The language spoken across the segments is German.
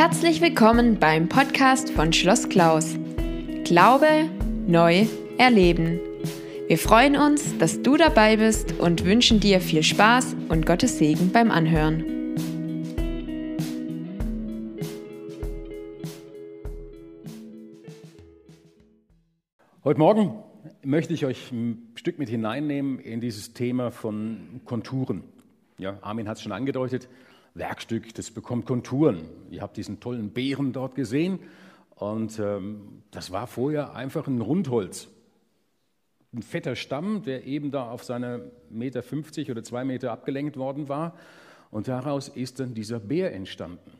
Herzlich willkommen beim Podcast von Schloss Klaus. Glaube neu erleben. Wir freuen uns, dass du dabei bist und wünschen dir viel Spaß und Gottes Segen beim Anhören. Heute Morgen möchte ich euch ein Stück mit hineinnehmen in dieses Thema von Konturen. Ja, Armin hat es schon angedeutet. Werkstück, das bekommt Konturen. Ihr habt diesen tollen Bären dort gesehen und ähm, das war vorher einfach ein Rundholz. Ein fetter Stamm, der eben da auf seine Meter 50 oder zwei Meter abgelenkt worden war und daraus ist dann dieser Bär entstanden.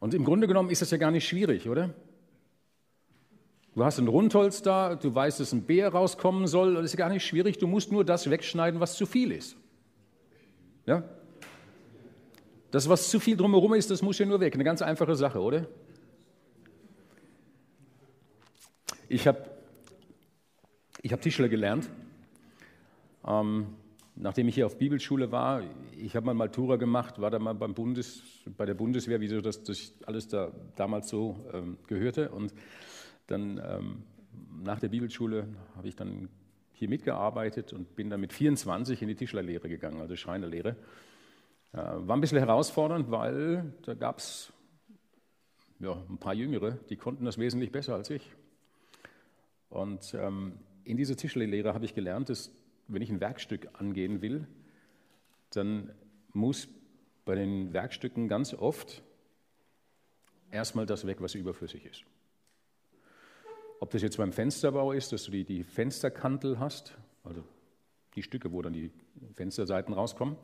Und im Grunde genommen ist das ja gar nicht schwierig, oder? Du hast ein Rundholz da, du weißt, dass ein Bär rauskommen soll, das ist gar nicht schwierig, du musst nur das wegschneiden, was zu viel ist. Ja? Das, was zu viel drumherum ist, das muss ja nur weg. Eine ganz einfache Sache, oder? Ich habe ich hab Tischler gelernt. Ähm, nachdem ich hier auf Bibelschule war, ich habe mal Matura gemacht, war da mal beim Bundes, bei der Bundeswehr, wie so das, das alles da damals so ähm, gehörte. Und dann ähm, nach der Bibelschule habe ich dann hier mitgearbeitet und bin dann mit 24 in die Tischlerlehre gegangen, also Schreinerlehre. Äh, war ein bisschen herausfordernd, weil da gab es ja, ein paar Jüngere, die konnten das wesentlich besser als ich. Und ähm, in dieser Tischlerlehre habe ich gelernt, dass wenn ich ein Werkstück angehen will, dann muss bei den Werkstücken ganz oft erstmal das weg, was überflüssig ist. Ob das jetzt beim Fensterbau ist, dass du die, die Fensterkantel hast, also die Stücke, wo dann die Fensterseiten rauskommen,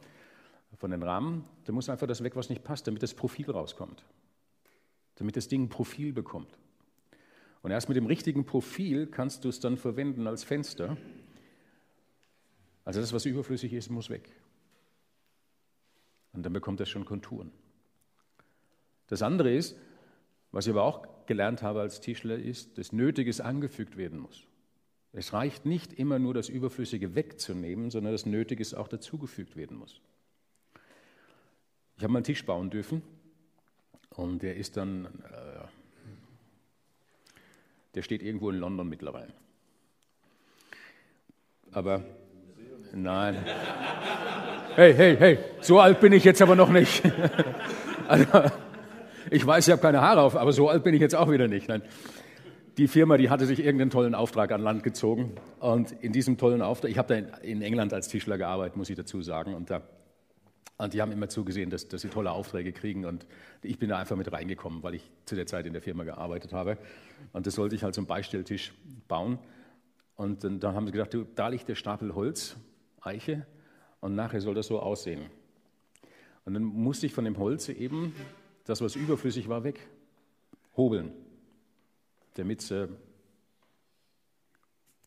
von den Rahmen, da muss einfach das weg, was nicht passt, damit das Profil rauskommt. Damit das Ding ein Profil bekommt. Und erst mit dem richtigen Profil kannst du es dann verwenden als Fenster. Also das, was überflüssig ist, muss weg. Und dann bekommt das schon Konturen. Das andere ist, was ich aber auch gelernt habe als Tischler, ist, dass Nötiges angefügt werden muss. Es reicht nicht immer nur das Überflüssige wegzunehmen, sondern das Nötiges auch dazugefügt werden muss. Ich habe mal einen Tisch bauen dürfen und der ist dann, äh, der steht irgendwo in London mittlerweile. Aber nein. Hey, hey, hey, so alt bin ich jetzt aber noch nicht. also, ich weiß, ich habe keine Haare auf, aber so alt bin ich jetzt auch wieder nicht. Nein. Die Firma, die hatte sich irgendeinen tollen Auftrag an Land gezogen. Und in diesem tollen Auftrag, ich habe da in England als Tischler gearbeitet, muss ich dazu sagen. Und da und die haben immer zugesehen, dass, dass sie tolle Aufträge kriegen. Und ich bin da einfach mit reingekommen, weil ich zu der Zeit in der Firma gearbeitet habe. Und das sollte ich halt einen Beistelltisch bauen. Und dann, dann haben sie gedacht, du, da liegt der Stapel Holz, Eiche, und nachher soll das so aussehen. Und dann musste ich von dem Holz eben das, was überflüssig war, weg hobeln, damit äh,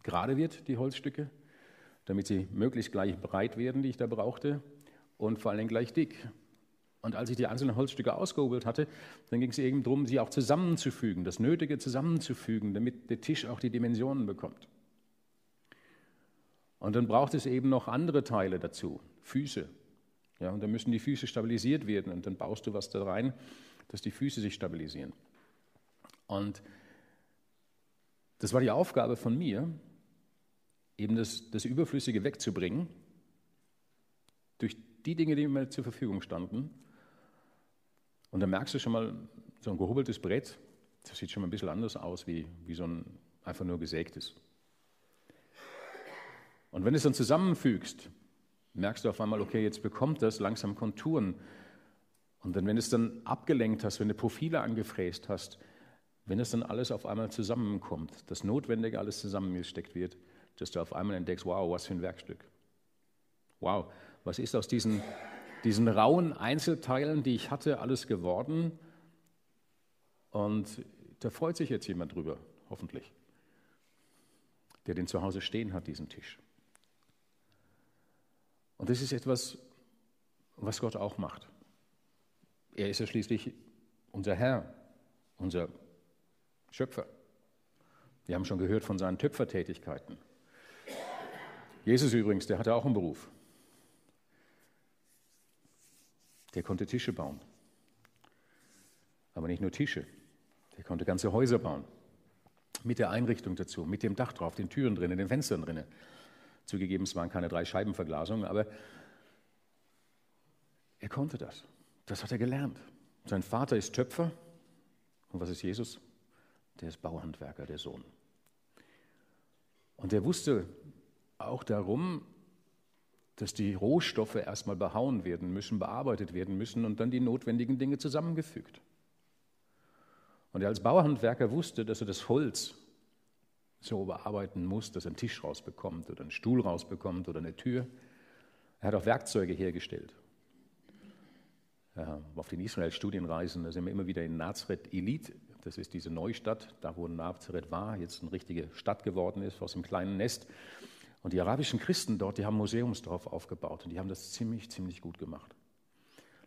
gerade wird, die Holzstücke, damit sie möglichst gleich breit werden, die ich da brauchte, und vor allem gleich dick. Und als ich die einzelnen Holzstücke ausgehobelt hatte, dann ging es eben darum, sie auch zusammenzufügen, das Nötige zusammenzufügen, damit der Tisch auch die Dimensionen bekommt. Und dann braucht es eben noch andere Teile dazu, Füße. Ja, und dann müssen die Füße stabilisiert werden und dann baust du was da rein, dass die Füße sich stabilisieren. Und das war die Aufgabe von mir, eben das, das Überflüssige wegzubringen die Dinge, die mir zur Verfügung standen. Und dann merkst du schon mal, so ein gehobeltes Brett, das sieht schon mal ein bisschen anders aus wie, wie so ein einfach nur gesägtes. Und wenn du es dann zusammenfügst, merkst du auf einmal, okay, jetzt bekommt das langsam Konturen. Und dann, wenn du es dann abgelenkt hast, wenn du Profile angefräst hast, wenn es dann alles auf einmal zusammenkommt, das Notwendige alles zusammengesteckt wird, dass du auf einmal entdeckst, wow, was für ein Werkstück. Wow, was ist aus diesen, diesen rauen Einzelteilen, die ich hatte, alles geworden? Und da freut sich jetzt jemand drüber, hoffentlich, der den zu Hause stehen hat, diesen Tisch. Und das ist etwas, was Gott auch macht. Er ist ja schließlich unser Herr, unser Schöpfer. Wir haben schon gehört von seinen Töpfertätigkeiten. Jesus übrigens, der hatte auch einen Beruf. Der konnte Tische bauen. Aber nicht nur Tische. Der konnte ganze Häuser bauen. Mit der Einrichtung dazu, mit dem Dach drauf, den Türen drinnen, den Fenstern drinnen. Zugegeben, es waren keine drei Scheibenverglasungen, aber er konnte das. Das hat er gelernt. Sein Vater ist Töpfer. Und was ist Jesus? Der ist Bauhandwerker, der Sohn. Und er wusste auch darum, dass die Rohstoffe erstmal behauen werden müssen, bearbeitet werden müssen und dann die notwendigen Dinge zusammengefügt. Und er als Bauhandwerker wusste, dass er das Holz so bearbeiten muss, dass er einen Tisch rausbekommt oder einen Stuhl rausbekommt oder eine Tür. Er hat auch Werkzeuge hergestellt. Ja, auf den Israel-Studienreisen, da sind wir immer wieder in Nazareth Elite. Das ist diese Neustadt, da wo Nazareth war, jetzt eine richtige Stadt geworden ist, aus einem kleinen Nest. Und die arabischen Christen dort, die haben Museumsdorf aufgebaut und die haben das ziemlich, ziemlich gut gemacht.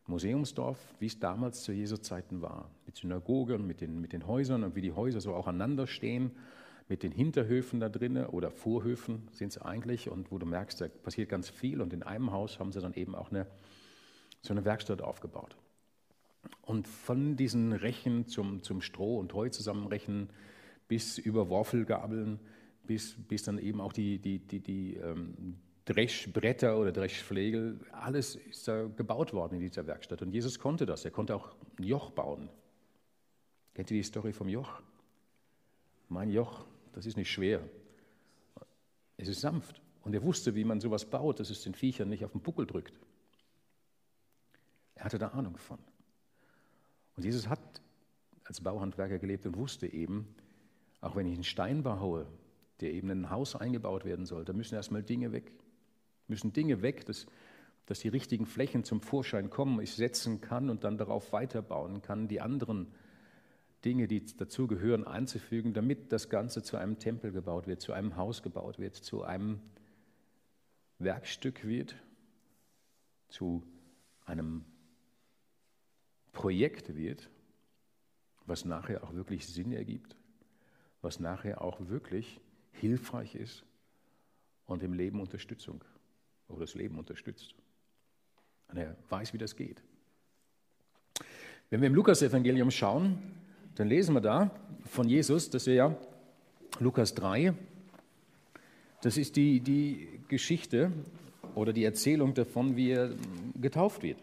Museumsdorf, wie es damals zu Jesu Zeiten war, mit Synagogen, mit den, mit den Häusern und wie die Häuser so auch aneinander stehen, mit den Hinterhöfen da drinnen oder Vorhöfen sind es eigentlich und wo du merkst, da passiert ganz viel und in einem Haus haben sie dann eben auch eine, so eine Werkstatt aufgebaut. Und von diesen Rechen zum, zum Stroh und Heu zusammenrechen bis über Worfelgabeln, bis, bis dann eben auch die, die, die, die ähm, Dreschbretter oder Dreschflegel, alles ist da gebaut worden in dieser Werkstatt. Und Jesus konnte das. Er konnte auch ein Joch bauen. Kennt ihr die Story vom Joch? Mein Joch, das ist nicht schwer. Es ist sanft. Und er wusste, wie man sowas baut, dass es den Viechern nicht auf den Buckel drückt. Er hatte da Ahnung von. Und Jesus hat als Bauhandwerker gelebt und wusste eben, auch wenn ich einen Stein baue, der eben in ein Haus eingebaut werden soll. Da müssen erstmal Dinge weg. Müssen Dinge weg, dass, dass die richtigen Flächen zum Vorschein kommen, ich setzen kann und dann darauf weiterbauen kann, die anderen Dinge, die dazugehören, einzufügen, damit das Ganze zu einem Tempel gebaut wird, zu einem Haus gebaut wird, zu einem Werkstück wird, zu einem Projekt wird, was nachher auch wirklich Sinn ergibt, was nachher auch wirklich hilfreich ist und im Leben Unterstützung oder das Leben unterstützt. Und er weiß, wie das geht. Wenn wir im Lukas-Evangelium schauen, dann lesen wir da von Jesus, dass er ja, Lukas 3, das ist die, die Geschichte oder die Erzählung davon, wie er getauft wird.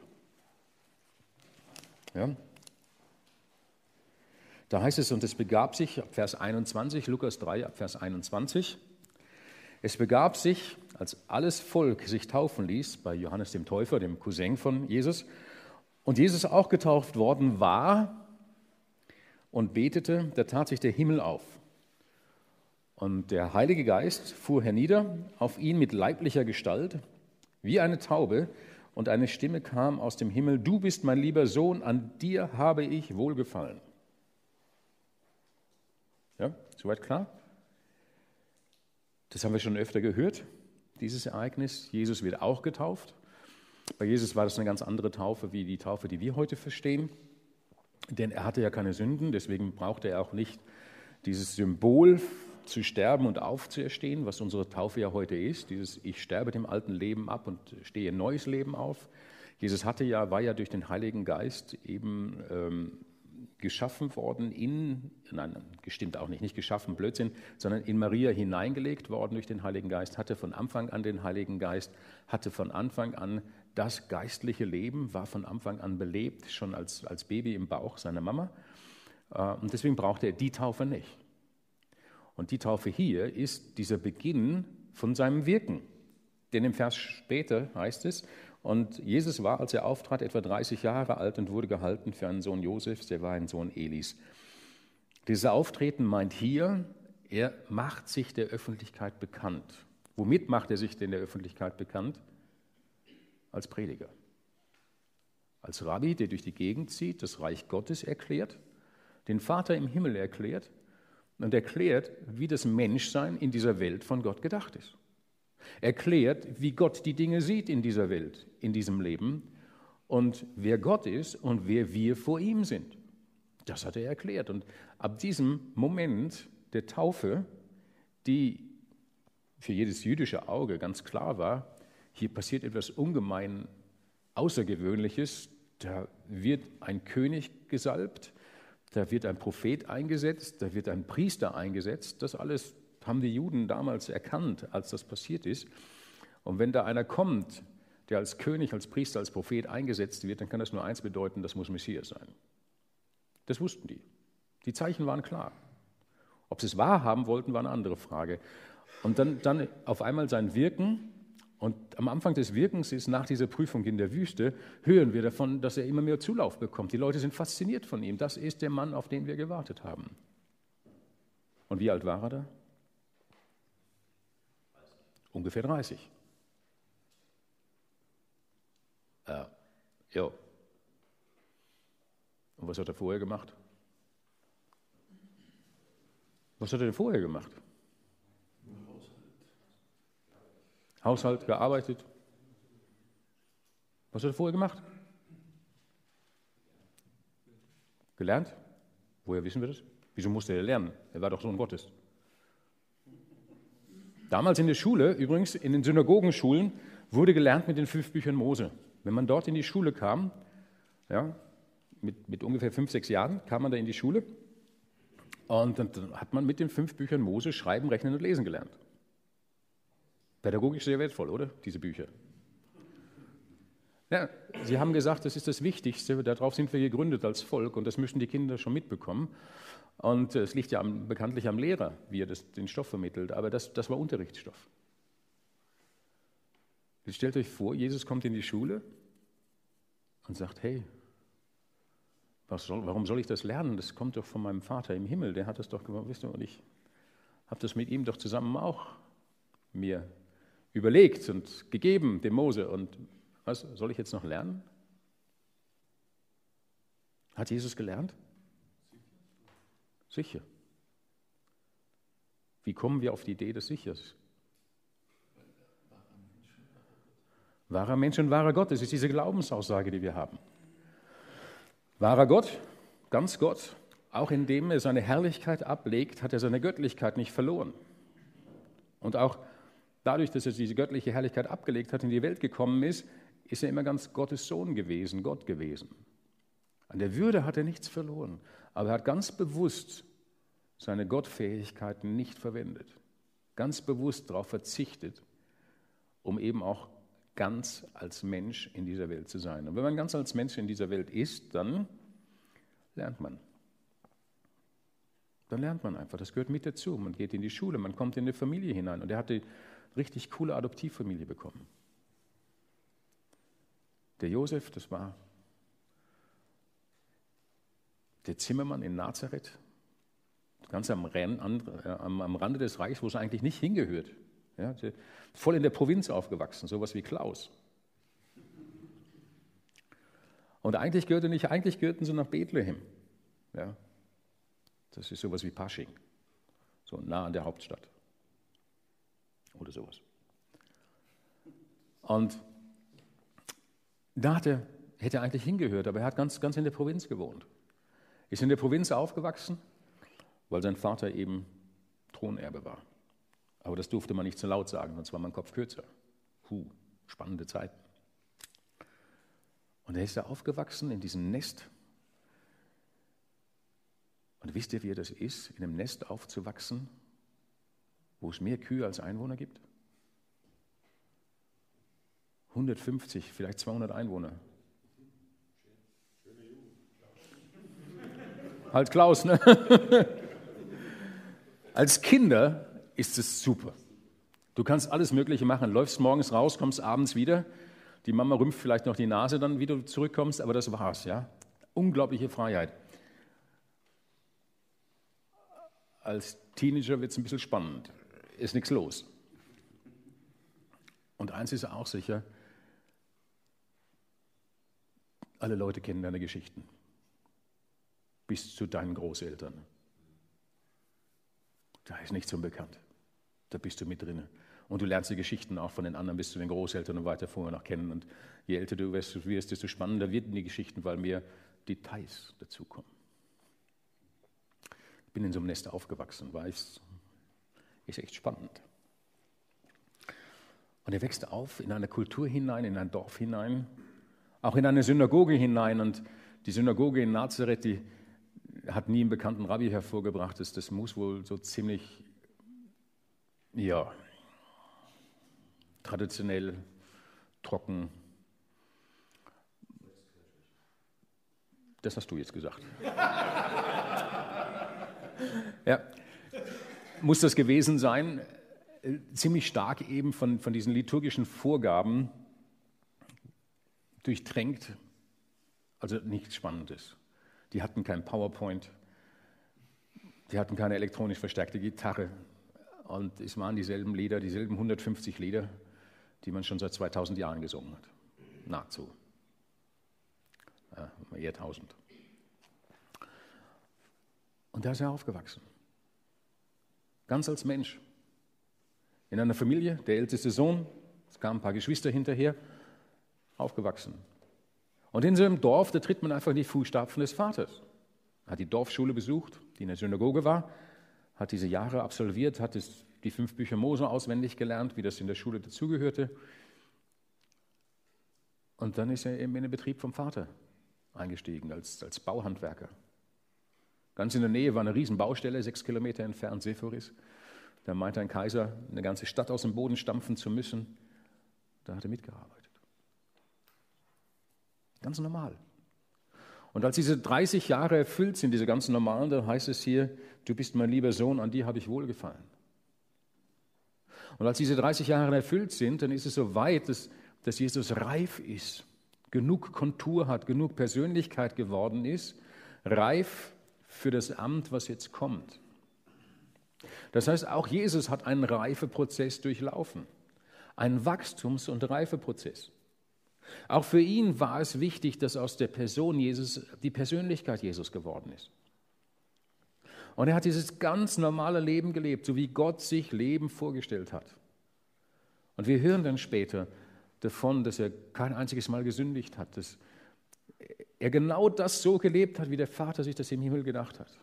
Ja, da heißt es, und es begab sich, ab Vers 21, Lukas 3, ab Vers 21, es begab sich, als alles Volk sich taufen ließ, bei Johannes dem Täufer, dem Cousin von Jesus, und Jesus auch getauft worden war und betete, da tat sich der Himmel auf. Und der Heilige Geist fuhr hernieder auf ihn mit leiblicher Gestalt, wie eine Taube, und eine Stimme kam aus dem Himmel, du bist mein lieber Sohn, an dir habe ich wohlgefallen. Ja, soweit klar? Das haben wir schon öfter gehört, dieses Ereignis. Jesus wird auch getauft. Bei Jesus war das eine ganz andere Taufe wie die Taufe, die wir heute verstehen. Denn er hatte ja keine Sünden, deswegen brauchte er auch nicht dieses Symbol zu sterben und aufzuerstehen, was unsere Taufe ja heute ist. Dieses Ich sterbe dem alten Leben ab und stehe neues Leben auf. Jesus hatte ja, war ja durch den Heiligen Geist eben ähm, geschaffen worden in, nein, gestimmt auch nicht, nicht geschaffen, Blödsinn, sondern in Maria hineingelegt worden durch den Heiligen Geist, hatte von Anfang an den Heiligen Geist, hatte von Anfang an das geistliche Leben, war von Anfang an belebt, schon als, als Baby im Bauch seiner Mama. Äh, und deswegen brauchte er die Taufe nicht. Und die Taufe hier ist dieser Beginn von seinem Wirken. Denn im Vers später heißt es, und Jesus war, als er auftrat, etwa 30 Jahre alt und wurde gehalten für einen Sohn Josefs, der war ein Sohn Elis. Dieses Auftreten meint hier, er macht sich der Öffentlichkeit bekannt. Womit macht er sich denn der Öffentlichkeit bekannt? Als Prediger. Als Rabbi, der durch die Gegend zieht, das Reich Gottes erklärt, den Vater im Himmel erklärt und erklärt, wie das Menschsein in dieser Welt von Gott gedacht ist erklärt, wie Gott die Dinge sieht in dieser Welt, in diesem Leben und wer Gott ist und wer wir vor ihm sind. Das hat er erklärt. Und ab diesem Moment der Taufe, die für jedes jüdische Auge ganz klar war, hier passiert etwas ungemein Außergewöhnliches, da wird ein König gesalbt da wird ein Prophet eingesetzt, da wird ein Priester eingesetzt. Das alles haben die Juden damals erkannt, als das passiert ist. Und wenn da einer kommt, der als König, als Priester, als Prophet eingesetzt wird, dann kann das nur eins bedeuten, das muss Messias sein. Das wussten die. Die Zeichen waren klar. Ob sie es wahrhaben wollten, war eine andere Frage. Und dann, dann auf einmal sein Wirken. Und am Anfang des Wirkens ist nach dieser Prüfung in der Wüste, hören wir davon, dass er immer mehr Zulauf bekommt. Die Leute sind fasziniert von ihm. Das ist der Mann, auf den wir gewartet haben. Und wie alt war er da? Ungefähr 30. Äh, ja. Und was hat er vorher gemacht? Was hat er denn vorher gemacht? Haushalt, gearbeitet. Was hat er vorher gemacht? Gelernt? Woher wissen wir das? Wieso musste er lernen? Er war doch Sohn Gottes. Damals in der Schule, übrigens in den Synagogenschulen, wurde gelernt mit den fünf Büchern Mose. Wenn man dort in die Schule kam, ja, mit, mit ungefähr fünf, sechs Jahren kam man da in die Schule und dann hat man mit den fünf Büchern Mose schreiben, rechnen und lesen gelernt. Pädagogisch sehr wertvoll, oder? Diese Bücher. Ja, Sie haben gesagt, das ist das Wichtigste, darauf sind wir gegründet als Volk und das müssen die Kinder schon mitbekommen. Und es liegt ja bekanntlich am Lehrer, wie er das, den Stoff vermittelt, aber das, das war Unterrichtsstoff. Jetzt stellt euch vor, Jesus kommt in die Schule und sagt, hey, soll, warum soll ich das lernen? Das kommt doch von meinem Vater im Himmel, der hat das doch gemacht, wisst ihr, und ich habe das mit ihm doch zusammen auch mir überlegt und gegeben, dem Mose. Und was soll ich jetzt noch lernen? Hat Jesus gelernt? Sicher. Wie kommen wir auf die Idee des Sichers? Wahrer Mensch und wahrer Gott, das ist diese Glaubensaussage, die wir haben. Wahrer Gott, ganz Gott, auch indem er seine Herrlichkeit ablegt, hat er seine Göttlichkeit nicht verloren. Und auch dadurch, dass er diese göttliche Herrlichkeit abgelegt hat, in die Welt gekommen ist, ist er immer ganz Gottes Sohn gewesen, Gott gewesen. An der Würde hat er nichts verloren, aber er hat ganz bewusst seine Gottfähigkeiten nicht verwendet, ganz bewusst darauf verzichtet, um eben auch ganz als Mensch in dieser Welt zu sein. Und wenn man ganz als Mensch in dieser Welt ist, dann lernt man. Dann lernt man einfach, das gehört mit dazu. Man geht in die Schule, man kommt in eine Familie hinein. Und er hatte richtig coole Adoptivfamilie bekommen. Der Josef, das war der Zimmermann in Nazareth, ganz am, Rande des Reichs, wo es eigentlich nicht hingehört. Ja, voll in der Provinz aufgewachsen, sowas wie Klaus. Und eigentlich, gehörte nicht, eigentlich gehörten sie nach Bethlehem. Ja, das ist sowas wie Pasching, so nah an der Hauptstadt oder sowas. Und da hatte, hätte er eigentlich hingehört, aber er hat ganz, ganz in der Provinz gewohnt. Ist in der Provinz aufgewachsen, weil sein Vater eben Thronerbe war. Aber das durfte man nicht zu laut sagen, sonst war mein Kopf kürzer. Puh, spannende Zeiten. Und er ist da aufgewachsen in diesem Nest. Und wisst ihr, wie das ist, in einem Nest aufzuwachsen, wo es mehr Kühe als Einwohner gibt? 150, vielleicht 200 Einwohner. Halt Klaus, ne? Als Kinder ist es super. Du kannst alles Mögliche machen. Läufst morgens raus, kommst abends wieder. Die Mama rümpft vielleicht noch die Nase dann, wie du zurückkommst, aber das war's, ja. Unglaubliche Freiheit. Als Teenager wird es ein bisschen spannend. Ist nichts los. Und eins ist auch sicher, alle Leute kennen deine Geschichten. Bis zu deinen Großeltern. Da ist nichts unbekannt. Da bist du mit drin. Und du lernst die Geschichten auch von den anderen bis zu den Großeltern und weiter vorher noch kennen. Und je älter du wirst, desto spannender werden die Geschichten, weil mehr Details dazukommen. Ich bin in so einem Nest aufgewachsen, weiß, ist echt spannend. Und er wächst auf in eine Kultur hinein, in ein Dorf hinein, auch in eine Synagoge hinein. Und die Synagoge in Nazareth, die, hat nie einen bekannten Rabbi hervorgebracht. Das, das muss wohl so ziemlich, ja, traditionell, trocken. Das hast du jetzt gesagt. ja, muss das gewesen sein. Ziemlich stark eben von, von diesen liturgischen Vorgaben durchtränkt. Also nichts Spannendes. Die hatten kein PowerPoint, die hatten keine elektronisch verstärkte Gitarre. Und es waren dieselben Lieder, dieselben 150 Lieder, die man schon seit 2000 Jahren gesungen hat. Nahezu. Ja, eher 1000. Und da ist er aufgewachsen. Ganz als Mensch. In einer Familie, der älteste Sohn, es kamen ein paar Geschwister hinterher, aufgewachsen. Und in so einem Dorf, da tritt man einfach in die Fußstapfen des Vaters. Hat die Dorfschule besucht, die in der Synagoge war, hat diese Jahre absolviert, hat es, die fünf Bücher Mose auswendig gelernt, wie das in der Schule dazugehörte. Und dann ist er eben in den Betrieb vom Vater eingestiegen, als, als Bauhandwerker. Ganz in der Nähe war eine Riesenbaustelle, sechs Kilometer entfernt, Sephoris. Da meinte ein Kaiser, eine ganze Stadt aus dem Boden stampfen zu müssen. Da hat er mitgearbeitet. Ganz normal. Und als diese 30 Jahre erfüllt sind, diese ganz normalen, dann heißt es hier, du bist mein lieber Sohn, an dir habe ich wohlgefallen. Und als diese 30 Jahre erfüllt sind, dann ist es so weit, dass, dass Jesus reif ist, genug Kontur hat, genug Persönlichkeit geworden ist, reif für das Amt, was jetzt kommt. Das heißt, auch Jesus hat einen Reifeprozess durchlaufen, einen Wachstums- und Reifeprozess. Auch für ihn war es wichtig, dass aus der Person Jesus die Persönlichkeit Jesus geworden ist. Und er hat dieses ganz normale Leben gelebt, so wie Gott sich Leben vorgestellt hat. Und wir hören dann später davon, dass er kein einziges Mal gesündigt hat, dass er genau das so gelebt hat, wie der Vater sich das im Himmel gedacht hat.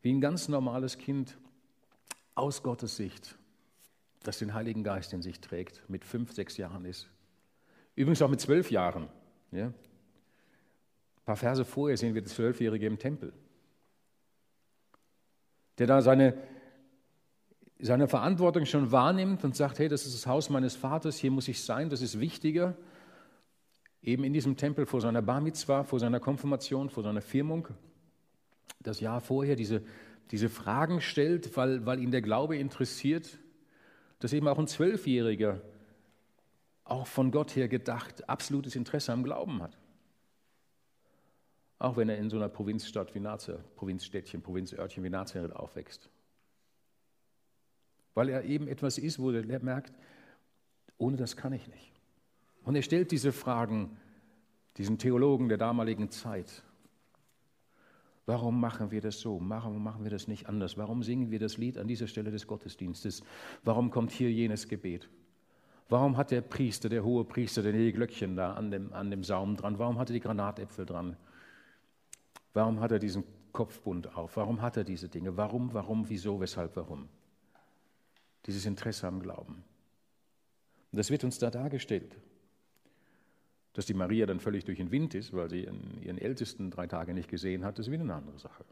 Wie ein ganz normales Kind aus Gottes Sicht das den Heiligen Geist in sich trägt, mit fünf, sechs Jahren ist. Übrigens auch mit zwölf Jahren. Ja. Ein paar Verse vorher sehen wir das Zwölfjährige im Tempel, der da seine, seine Verantwortung schon wahrnimmt und sagt, hey, das ist das Haus meines Vaters, hier muss ich sein, das ist wichtiger. Eben in diesem Tempel vor seiner Bar Mitzvah, vor seiner Konfirmation, vor seiner Firmung, das Jahr vorher diese, diese Fragen stellt, weil, weil ihn der Glaube interessiert dass eben auch ein Zwölfjähriger, auch von Gott her gedacht, absolutes Interesse am Glauben hat. Auch wenn er in so einer Provinzstadt wie Nazareth, Provinzstädtchen, Provinzörtchen wie Nazareth aufwächst. Weil er eben etwas ist, wo er merkt, ohne das kann ich nicht. Und er stellt diese Fragen diesen Theologen der damaligen Zeit. Warum machen wir das so? Warum machen wir das nicht anders? Warum singen wir das Lied an dieser Stelle des Gottesdienstes? Warum kommt hier jenes Gebet? Warum hat der Priester, der hohe Priester, die Glöckchen da an dem, an dem Saum dran? Warum hat er die Granatäpfel dran? Warum hat er diesen Kopfbund auf? Warum hat er diese Dinge? Warum, warum, wieso, weshalb, warum? Dieses Interesse am Glauben. Und das wird uns da dargestellt. Dass die Maria dann völlig durch den Wind ist, weil sie ihren Ältesten drei Tage nicht gesehen hat, ist wieder eine andere Sache.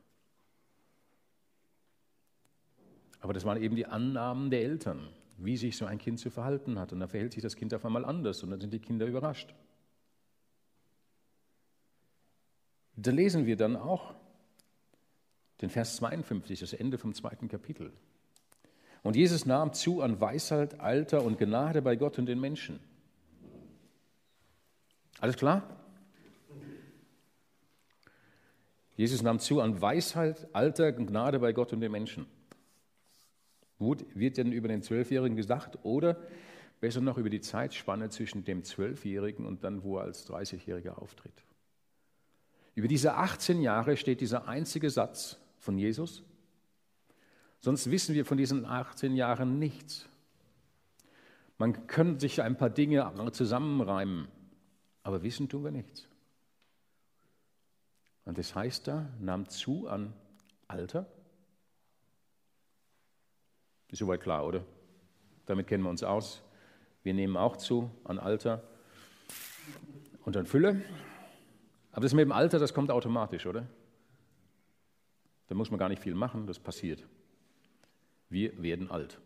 Aber das waren eben die Annahmen der Eltern, wie sich so ein Kind zu verhalten hat. Und dann verhält sich das Kind auf einmal anders und dann sind die Kinder überrascht. Da lesen wir dann auch den Vers 52, das Ende vom zweiten Kapitel. Und Jesus nahm zu an Weisheit, Alter und Gnade bei Gott und den Menschen. Alles klar? Jesus nahm zu an Weisheit, Alter, Gnade bei Gott und den Menschen. Wird denn über den Zwölfjährigen gesagt oder besser noch über die Zeitspanne zwischen dem Zwölfjährigen und dann, wo er als 30-Jähriger auftritt? Über diese 18 Jahre steht dieser einzige Satz von Jesus. Sonst wissen wir von diesen 18 Jahren nichts. Man könnte sich ein paar Dinge zusammenreimen. Aber wissen tun wir nichts. Und das heißt da, nahm zu an Alter. Ist soweit klar, oder? Damit kennen wir uns aus. Wir nehmen auch zu an Alter und an Fülle. Aber das mit dem Alter, das kommt automatisch, oder? Da muss man gar nicht viel machen, das passiert. Wir werden alt.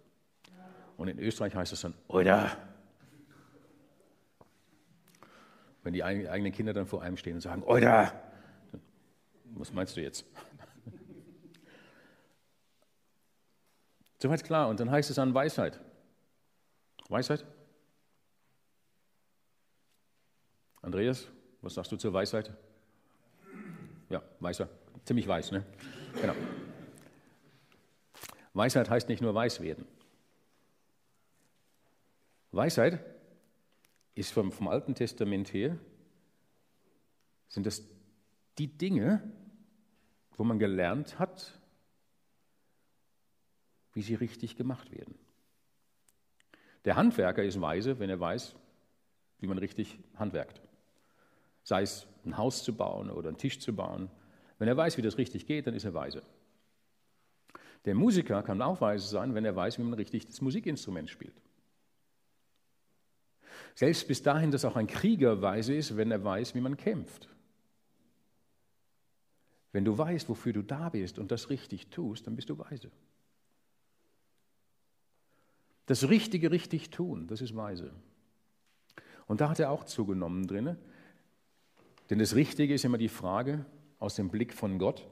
Und in Österreich heißt es dann, oder? Wenn die eigenen Kinder dann vor einem stehen und sagen, oder? Was meinst du jetzt? Soweit klar. Und dann heißt es an Weisheit. Weisheit? Andreas, was sagst du zur Weisheit? Ja, weißer. Ziemlich weiß, ne? Genau. Weisheit heißt nicht nur weiß werden. Weisheit ist vom, vom Alten Testament her, sind das die Dinge, wo man gelernt hat, wie sie richtig gemacht werden. Der Handwerker ist weise, wenn er weiß, wie man richtig handwerkt. Sei es ein Haus zu bauen oder einen Tisch zu bauen. Wenn er weiß, wie das richtig geht, dann ist er weise. Der Musiker kann auch weise sein, wenn er weiß, wie man richtig das Musikinstrument spielt. Selbst bis dahin, dass auch ein Krieger weise ist, wenn er weiß, wie man kämpft. Wenn du weißt, wofür du da bist und das richtig tust, dann bist du weise. Das Richtige richtig tun, das ist weise. Und da hat er auch zugenommen drin. Denn das Richtige ist immer die Frage aus dem Blick von Gott.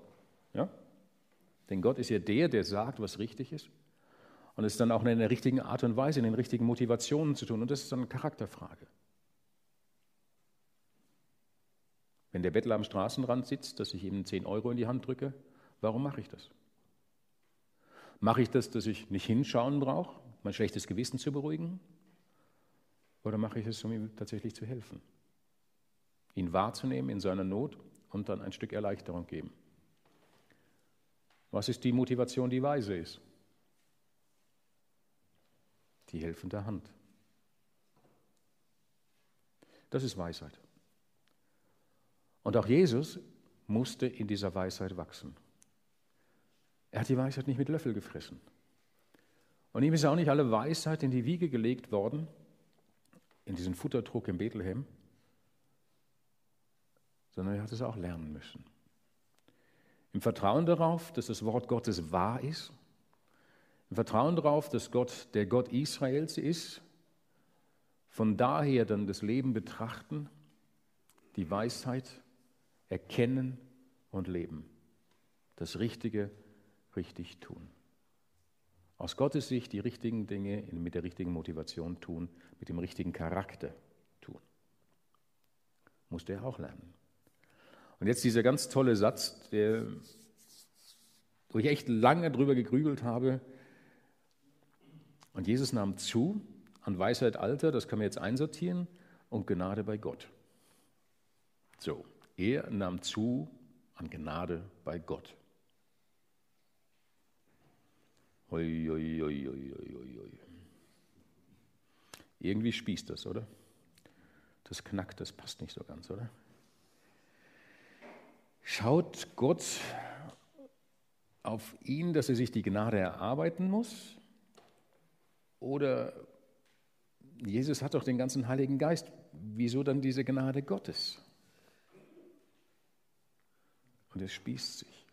Ja? Denn Gott ist ja der, der sagt, was richtig ist. Und es dann auch in der richtigen Art und Weise, in den richtigen Motivationen zu tun. Und das ist dann eine Charakterfrage. Wenn der Bettler am Straßenrand sitzt, dass ich ihm 10 Euro in die Hand drücke, warum mache ich das? Mache ich das, dass ich nicht hinschauen brauche, mein schlechtes Gewissen zu beruhigen? Oder mache ich es, um ihm tatsächlich zu helfen? Ihn wahrzunehmen in seiner Not und dann ein Stück Erleichterung geben. Was ist die Motivation, die weise ist? Die helfende Hand. Das ist Weisheit. Und auch Jesus musste in dieser Weisheit wachsen. Er hat die Weisheit nicht mit Löffel gefressen. Und ihm ist auch nicht alle Weisheit in die Wiege gelegt worden, in diesen Futtertrog in Bethlehem, sondern er hat es auch lernen müssen. Im Vertrauen darauf, dass das Wort Gottes wahr ist, Vertrauen darauf, dass Gott der Gott Israels ist, von daher dann das Leben betrachten, die Weisheit erkennen und leben. Das Richtige richtig tun. Aus Gottes Sicht die richtigen Dinge mit der richtigen Motivation tun, mit dem richtigen Charakter tun. Musste er auch lernen. Und jetzt dieser ganz tolle Satz, der, wo ich echt lange drüber gegrübelt habe. Und Jesus nahm zu an Weisheit, Alter, das kann man jetzt einsortieren, und Gnade bei Gott. So, er nahm zu an Gnade bei Gott. Ui, ui, ui, Irgendwie spießt das, oder? Das knackt, das passt nicht so ganz, oder? Schaut Gott auf ihn, dass er sich die Gnade erarbeiten muss? Oder Jesus hat doch den ganzen Heiligen Geist. Wieso dann diese Gnade Gottes? Und es spießt sich.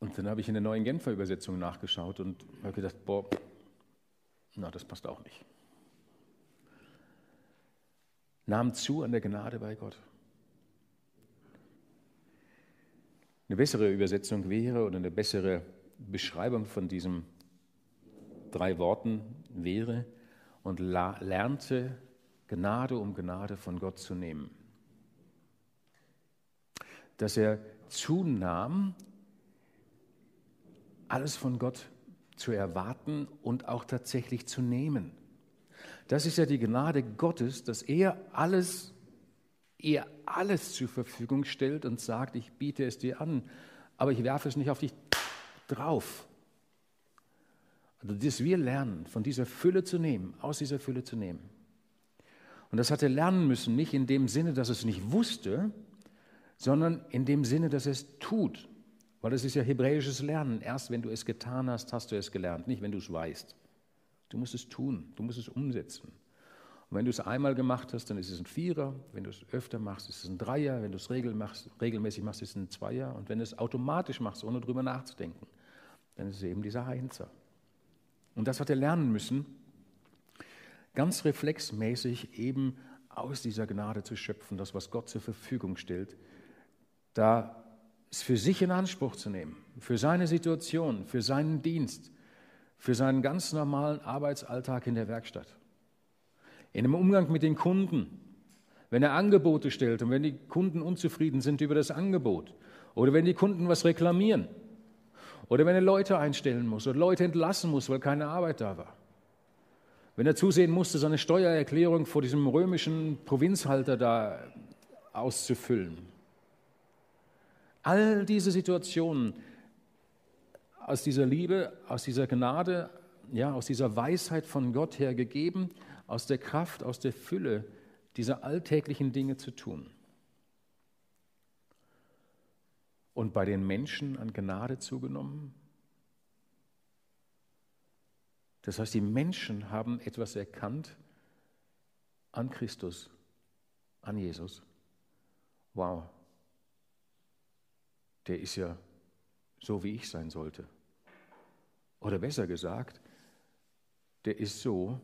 Und dann habe ich in der neuen Genfer Übersetzung nachgeschaut und habe gedacht, boah, na, das passt auch nicht. Nahm zu an der Gnade bei Gott. Eine bessere Übersetzung wäre oder eine bessere Beschreibung von diesen drei Worten wäre und lernte Gnade um Gnade von Gott zu nehmen dass er zunahm, alles von Gott zu erwarten und auch tatsächlich zu nehmen. Das ist ja die Gnade Gottes, dass er alles, er alles zur Verfügung stellt und sagt, ich biete es dir an, aber ich werfe es nicht auf dich drauf. Also, dass wir lernen, von dieser Fülle zu nehmen, aus dieser Fülle zu nehmen. Und das hat er lernen müssen, nicht in dem Sinne, dass er es nicht wusste, sondern in dem Sinne, dass er es tut. Weil das ist ja hebräisches Lernen. Erst wenn du es getan hast, hast du es gelernt, nicht wenn du es weißt. Du musst es tun, du musst es umsetzen. Und wenn du es einmal gemacht hast, dann ist es ein Vierer. Wenn du es öfter machst, ist es ein Dreier. Wenn du es regelmäßig machst, ist es ein Zweier. Und wenn du es automatisch machst, ohne drüber nachzudenken, dann ist es eben dieser Einser. Und das hat er lernen müssen, ganz reflexmäßig eben aus dieser Gnade zu schöpfen, das, was Gott zur Verfügung stellt, da es für sich in Anspruch zu nehmen, für seine Situation, für seinen Dienst, für seinen ganz normalen Arbeitsalltag in der Werkstatt. In dem Umgang mit den Kunden, wenn er Angebote stellt und wenn die Kunden unzufrieden sind über das Angebot oder wenn die Kunden was reklamieren oder wenn er Leute einstellen muss oder Leute entlassen muss, weil keine Arbeit da war. Wenn er zusehen musste, seine Steuererklärung vor diesem römischen Provinzhalter da auszufüllen. All diese Situationen aus dieser Liebe, aus dieser Gnade, ja, aus dieser Weisheit von Gott her gegeben aus der Kraft, aus der Fülle dieser alltäglichen Dinge zu tun. Und bei den Menschen an Gnade zugenommen? Das heißt, die Menschen haben etwas erkannt an Christus, an Jesus. Wow, der ist ja so, wie ich sein sollte. Oder besser gesagt, der ist so,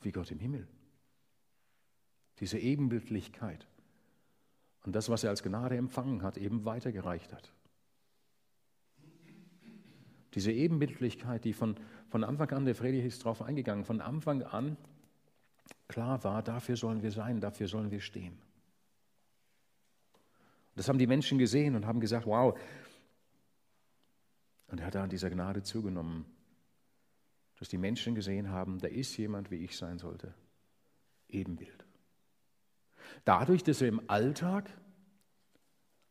wie Gott im Himmel. Diese Ebenbildlichkeit und das, was er als Gnade empfangen hat, eben weitergereicht hat. Diese Ebenbildlichkeit, die von, von Anfang an, der Friedrich ist darauf eingegangen, von Anfang an klar war, dafür sollen wir sein, dafür sollen wir stehen. Das haben die Menschen gesehen und haben gesagt, wow. Und er hat an dieser Gnade zugenommen dass die Menschen gesehen haben, da ist jemand, wie ich sein sollte. Ebenbild. Dadurch, dass er im Alltag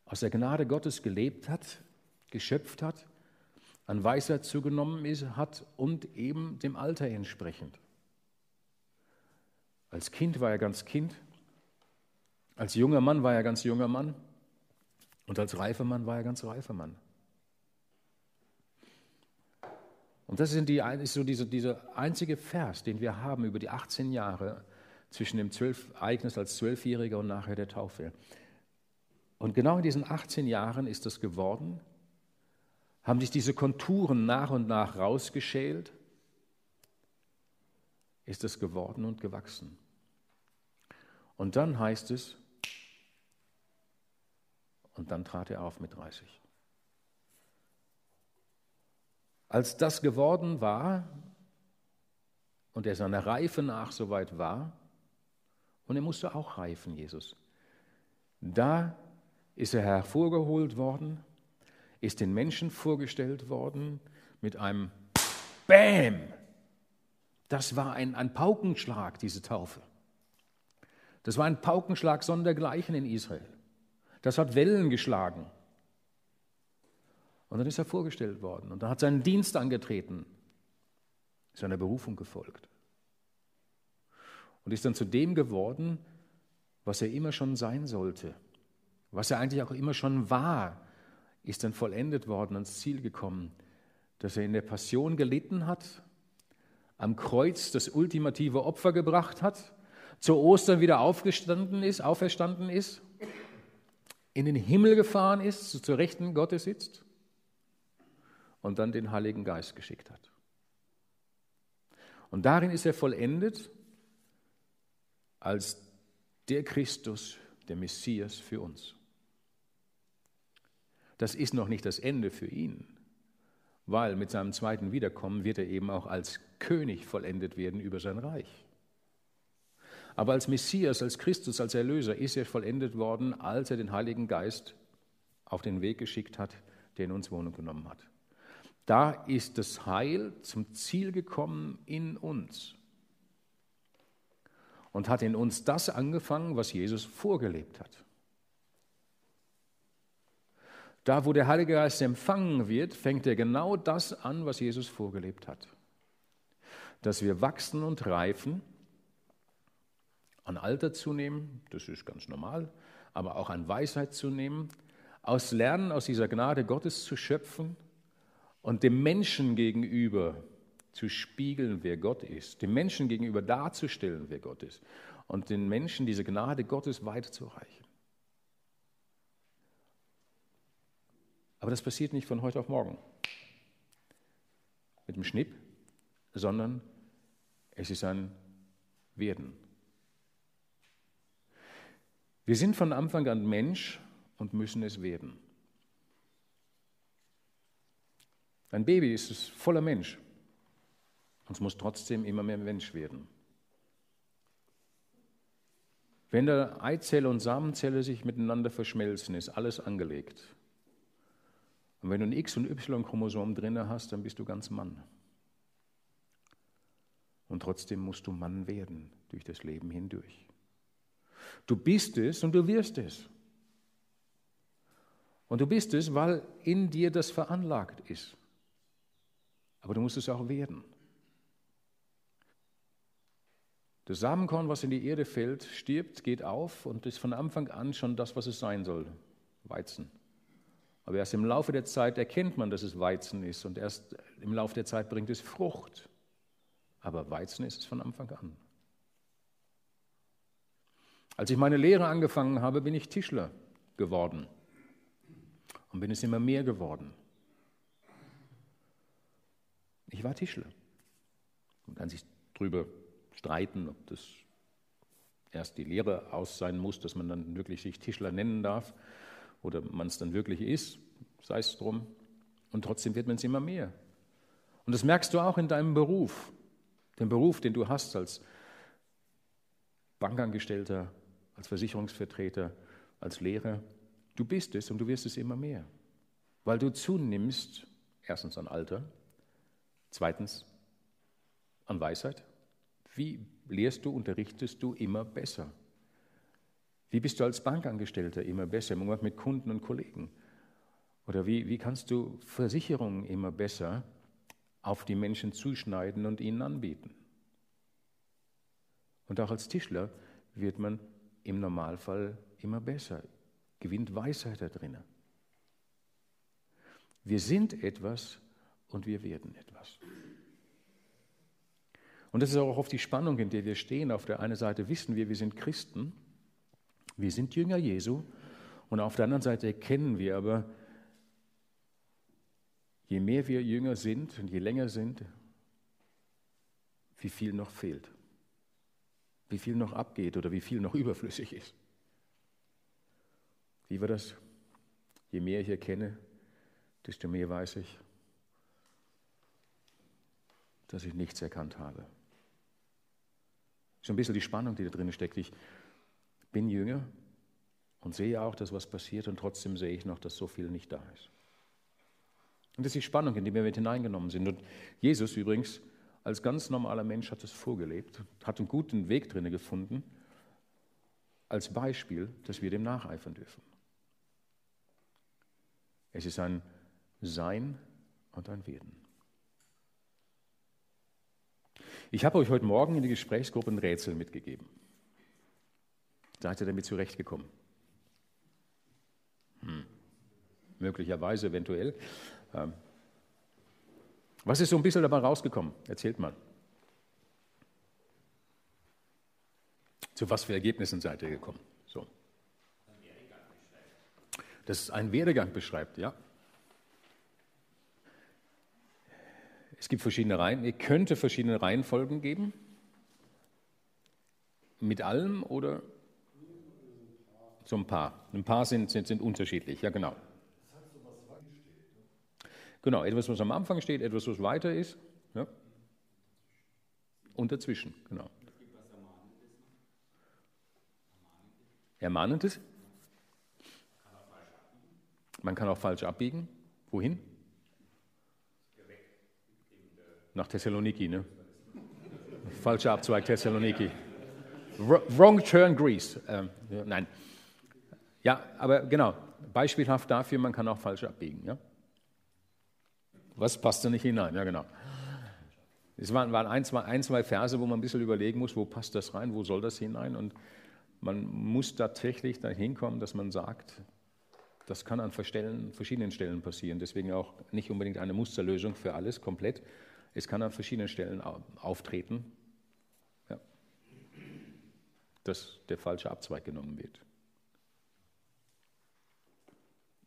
aus der Gnade Gottes gelebt hat, geschöpft hat, an Weisheit zugenommen ist, hat und eben dem Alter entsprechend. Als Kind war er ganz Kind, als junger Mann war er ganz junger Mann und als reifer Mann war er ganz reifer Mann. Und das ist, die, ist so dieser, dieser einzige Vers, den wir haben über die 18 Jahre zwischen dem Ereignis als Zwölfjähriger und nachher der Taufe. Und genau in diesen 18 Jahren ist das geworden, haben sich diese Konturen nach und nach rausgeschält, ist es geworden und gewachsen. Und dann heißt es, und dann trat er auf mit 30. Als das geworden war und er seiner Reife nach soweit war, und er musste auch reifen, Jesus, da ist er hervorgeholt worden, ist den Menschen vorgestellt worden mit einem Bäm. Das war ein, ein Paukenschlag, diese Taufe. Das war ein Paukenschlag sondergleichen in Israel. Das hat Wellen geschlagen. Und dann ist er vorgestellt worden und dann hat seinen Dienst angetreten, seiner Berufung gefolgt und ist dann zu dem geworden, was er immer schon sein sollte, was er eigentlich auch immer schon war, ist dann vollendet worden, ans Ziel gekommen, dass er in der Passion gelitten hat, am Kreuz das ultimative Opfer gebracht hat, zu Ostern wieder aufgestanden ist, auferstanden ist, in den Himmel gefahren ist, zur Rechten Gottes sitzt und dann den Heiligen Geist geschickt hat. Und darin ist er vollendet als der Christus, der Messias für uns. Das ist noch nicht das Ende für ihn, weil mit seinem zweiten Wiederkommen wird er eben auch als König vollendet werden über sein Reich. Aber als Messias, als Christus, als Erlöser ist er vollendet worden, als er den Heiligen Geist auf den Weg geschickt hat, der in uns Wohnung genommen hat. Da ist das Heil zum Ziel gekommen in uns und hat in uns das angefangen, was Jesus vorgelebt hat. Da, wo der Heilige Geist empfangen wird, fängt er genau das an, was Jesus vorgelebt hat. Dass wir wachsen und reifen, an Alter zunehmen, das ist ganz normal, aber auch an Weisheit zunehmen, aus Lernen, aus dieser Gnade Gottes zu schöpfen und dem Menschen gegenüber zu spiegeln, wer Gott ist, dem Menschen gegenüber darzustellen, wer Gott ist und den Menschen diese Gnade Gottes weiterzureichen. Aber das passiert nicht von heute auf morgen mit dem Schnipp, sondern es ist ein Werden. Wir sind von Anfang an Mensch und müssen es werden. Ein Baby ist es voller Mensch und es muss trotzdem immer mehr Mensch werden. Wenn der Eizelle und Samenzelle sich miteinander verschmelzen, ist alles angelegt. Und wenn du ein X- und Y-Chromosom drin hast, dann bist du ganz Mann. Und trotzdem musst du Mann werden durch das Leben hindurch. Du bist es und du wirst es. Und du bist es, weil in dir das veranlagt ist. Aber du musst es auch werden. Das Samenkorn, was in die Erde fällt, stirbt, geht auf und ist von Anfang an schon das, was es sein soll. Weizen. Aber erst im Laufe der Zeit erkennt man, dass es Weizen ist und erst im Laufe der Zeit bringt es Frucht. Aber Weizen ist es von Anfang an. Als ich meine Lehre angefangen habe, bin ich Tischler geworden und bin es immer mehr geworden. Ich war Tischler. Man kann sich darüber streiten, ob das erst die Lehre aus sein muss, dass man dann wirklich sich Tischler nennen darf oder man es dann wirklich ist, sei es drum. Und trotzdem wird man es immer mehr. Und das merkst du auch in deinem Beruf, den Beruf, den du hast als Bankangestellter, als Versicherungsvertreter, als Lehrer. Du bist es und du wirst es immer mehr, weil du zunimmst, erstens an Alter, zweitens an Weisheit. Wie lehrst du, unterrichtest du immer besser? Wie bist du als Bankangestellter immer besser im Umgang mit Kunden und Kollegen? Oder wie, wie kannst du Versicherungen immer besser auf die Menschen zuschneiden und ihnen anbieten? Und auch als Tischler wird man im Normalfall immer besser, gewinnt Weisheit da drinnen. Wir sind etwas und wir werden etwas. Und das ist auch oft die Spannung, in der wir stehen. Auf der einen Seite wissen wir, wir sind Christen, wir sind Jünger Jesu, und auf der anderen Seite erkennen wir aber, je mehr wir Jünger sind und je länger sind, wie viel noch fehlt, wie viel noch abgeht oder wie viel noch überflüssig ist. Wie war das? Je mehr ich erkenne, desto mehr weiß ich, dass ich nichts erkannt habe. So ein bisschen die Spannung, die da drin steckt. Ich bin Jünger und sehe auch, dass was passiert und trotzdem sehe ich noch, dass so viel nicht da ist. Und das ist die Spannung, in die wir mit hineingenommen sind. Und Jesus übrigens, als ganz normaler Mensch, hat es vorgelebt, hat einen guten Weg drin gefunden, als Beispiel, dass wir dem nacheifern dürfen. Es ist ein Sein und ein Werden. Ich habe euch heute Morgen in die Gesprächsgruppe ein Rätsel mitgegeben. Seid ihr damit zurechtgekommen? Hm. Möglicherweise, eventuell. Ähm. Was ist so ein bisschen dabei rausgekommen? Erzählt mal. Zu was für Ergebnissen seid ihr gekommen? So. Das ist ein Werdegang beschreibt, ja. Es gibt verschiedene Reihen, es könnte verschiedene Reihenfolgen geben. Mit allem oder so ein paar? Ein paar sind, sind, sind unterschiedlich, ja genau. Genau, etwas, was am Anfang steht, etwas, was weiter ist. Ja. Und dazwischen, genau. Ermahnendes? Man kann auch falsch abbiegen. Wohin? Nach Thessaloniki, ne? Falscher Abzweig Thessaloniki. Wrong turn Greece. Ähm, nein. Ja, aber genau, beispielhaft dafür, man kann auch falsch abbiegen. Ja? Was passt da nicht hinein? Ja, genau. Es waren, waren ein, zwei, ein, zwei Verse, wo man ein bisschen überlegen muss, wo passt das rein, wo soll das hinein? Und man muss tatsächlich dahin kommen, dass man sagt, das kann an verschiedenen Stellen passieren. Deswegen auch nicht unbedingt eine Musterlösung für alles komplett, Es kann an verschiedenen Stellen auftreten, ja, dass der falsche Abzweig genommen wird.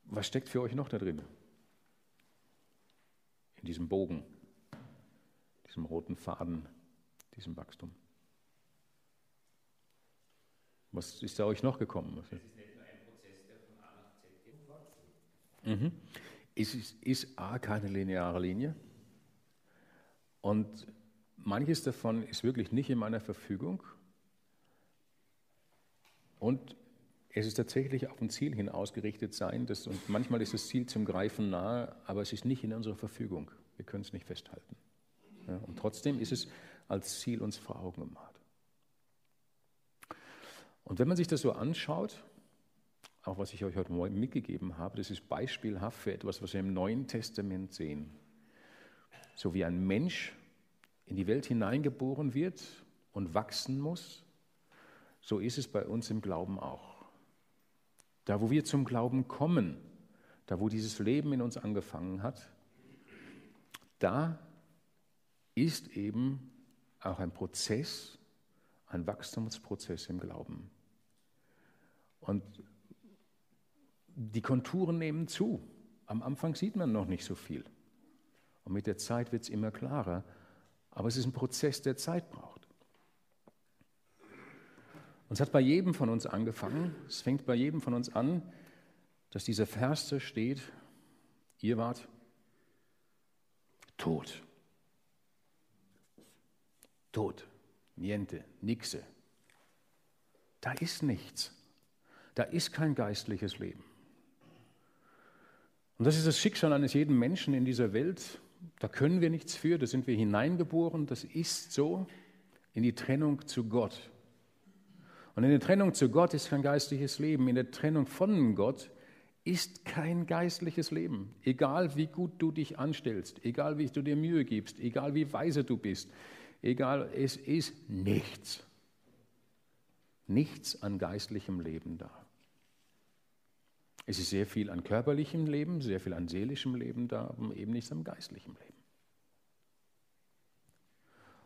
Was steckt für euch noch da drin? In diesem Bogen, diesem roten Faden, diesem Wachstum. Was ist da euch noch gekommen? Es ist nicht nur ein Prozess, der von A nach Z geht. Mhm. Es ist, ist A keine lineare Linie und manches davon ist wirklich nicht in meiner Verfügung und es ist tatsächlich auf ein Ziel hin ausgerichtet sein das, und manchmal ist das Ziel zum Greifen nahe, aber es ist nicht in unserer Verfügung. Wir können es nicht festhalten. Ja, und trotzdem ist es als Ziel uns vor Augen gemalt. Und wenn man sich das so anschaut, auch was ich euch heute Morgen mitgegeben habe, das ist beispielhaft für etwas, was wir im Neuen Testament sehen. So wie ein Mensch in die Welt hineingeboren wird und wachsen muss, so ist es bei uns im Glauben auch. Da, wo wir zum Glauben kommen, da, wo dieses Leben in uns angefangen hat, da ist eben auch ein Prozess, ein Wachstumsprozess im Glauben. Und die Konturen nehmen zu. Am Anfang sieht man noch nicht so viel. Und mit der Zeit wird es immer klarer. Aber es ist ein Prozess, der Zeit braucht. Und es hat bei jedem von uns angefangen. Es fängt bei jedem von uns an, dass dieser Vers da steht, ihr wart tot. Tot. Niente, nixe. Da ist nichts. Da ist kein geistliches Leben. Und das ist das Schicksal eines jeden Menschen in dieser Welt. Da können wir nichts für, da sind wir hineingeboren, das ist so, in die Trennung zu Gott. Und in der Trennung zu Gott ist kein geistliches Leben. In der Trennung von Gott ist kein geistliches Leben. Egal wie gut du dich anstellst, egal wie du dir Mühe gibst, egal wie weise du bist, egal, es ist nichts. Nichts an geistlichem Leben da. Es ist sehr viel an körperlichem Leben, sehr viel an seelischem Leben da, aber eben nichts am geistlichen Leben.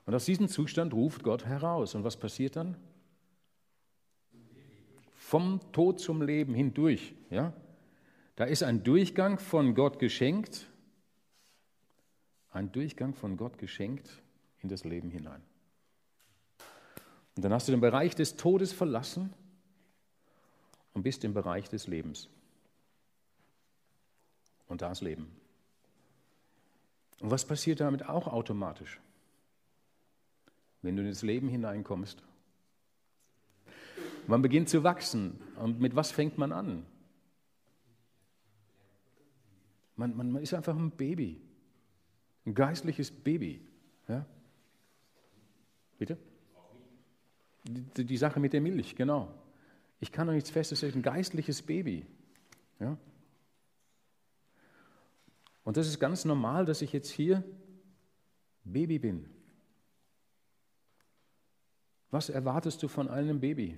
Und aus diesem Zustand ruft Gott heraus. Und was passiert dann? Vom Tod zum Leben hindurch. Ja? Da ist ein Durchgang von Gott geschenkt, ein Durchgang von Gott geschenkt in das Leben hinein. Und dann hast du den Bereich des Todes verlassen und bist im Bereich des Lebens und das Leben. Und was passiert damit auch automatisch? Wenn du in das Leben hineinkommst. Man beginnt zu wachsen. Und mit was fängt man an? Man, man, man ist einfach ein Baby. Ein geistliches Baby. Ja? Bitte? Die, die, Sache mit der Milch, genau. Ich kann noch nichts feststellen, ein geistliches Baby. Ja? Und das ist ganz normal, dass ich jetzt hier Baby bin. Was erwartest du von einem Baby?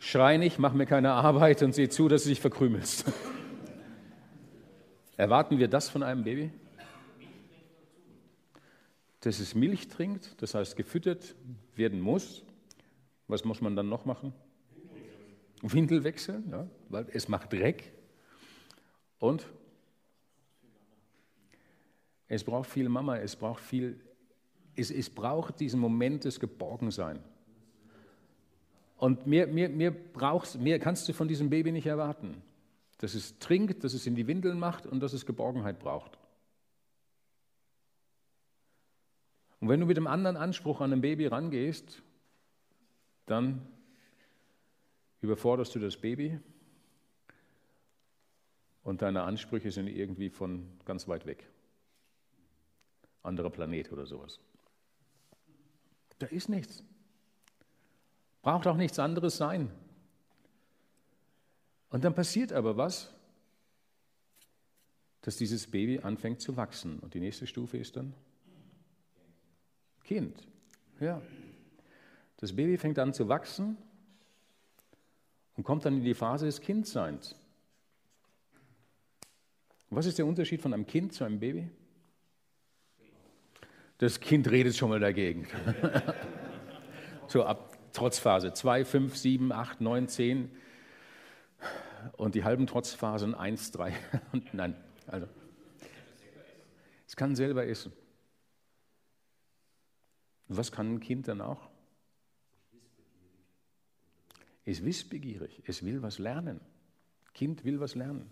Schrei nicht, mach mir keine Arbeit und sieh zu, dass du dich verkrümelst. Erwarten wir das von einem Baby? Dass es Milch trinkt, das heißt gefüttert werden muss. Was muss man dann noch machen? Windel wechseln, ja, weil es macht Dreck. Und es braucht viel Mama, es braucht viel, es, es braucht diesen Moment des Geborgensein. Und mehr, mehr, mehr, brauchst, mehr kannst du von diesem Baby nicht erwarten. Dass es trinkt, dass es in die Windeln macht und dass es Geborgenheit braucht. Und wenn du mit einem anderen Anspruch an ein Baby rangehst, dann überforderst du das Baby und deine Ansprüche sind irgendwie von ganz weit weg anderer Planet oder sowas. Da ist nichts. Braucht auch nichts anderes sein. Und dann passiert aber was, dass dieses Baby anfängt zu wachsen. Und die nächste Stufe ist dann Kind. Ja. Das Baby fängt an zu wachsen und kommt dann in die Phase des Kindseins. Was ist der Unterschied von einem Kind zu einem Baby? Das Kind redet schon mal dagegen. so ab Trotzphase 2, 5, 7, 8, 9, 10 und die halben Trotzphasen 1, 3 und nein, also es kann selber essen. Was kann ein Kind dann auch? Es ist wissbegierig, es will was lernen. Kind will was lernen.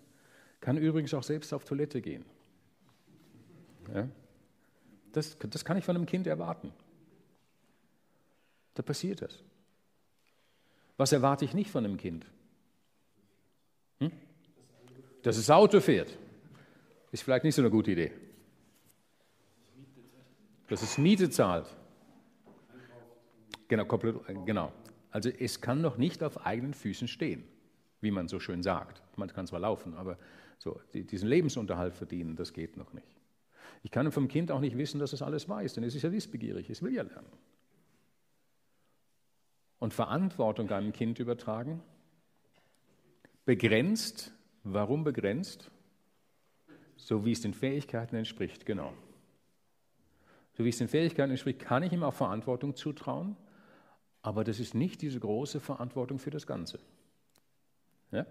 Kann übrigens auch selbst auf Toilette gehen. Ja? Das, das kann ich von einem Kind erwarten. Da passiert das. Was erwarte ich nicht von einem Kind? Hm? Dass es Auto fährt. Ist vielleicht nicht so eine gute Idee. Dass es Miete zahlt. Genau, genau. Also es kann noch nicht auf eigenen Füßen stehen, wie man so schön sagt. Man kann zwar laufen, aber so, diesen Lebensunterhalt verdienen, das geht noch nicht. Ich kann vom Kind auch nicht wissen, dass es alles weiß, denn es ist ja wissbegierig, es will ja lernen. Und Verantwortung einem Kind übertragen, begrenzt, warum begrenzt? So wie es den Fähigkeiten entspricht, genau. So wie es den Fähigkeiten entspricht, kann ich ihm auch Verantwortung zutrauen, aber das ist nicht diese große Verantwortung für das Ganze. Ja?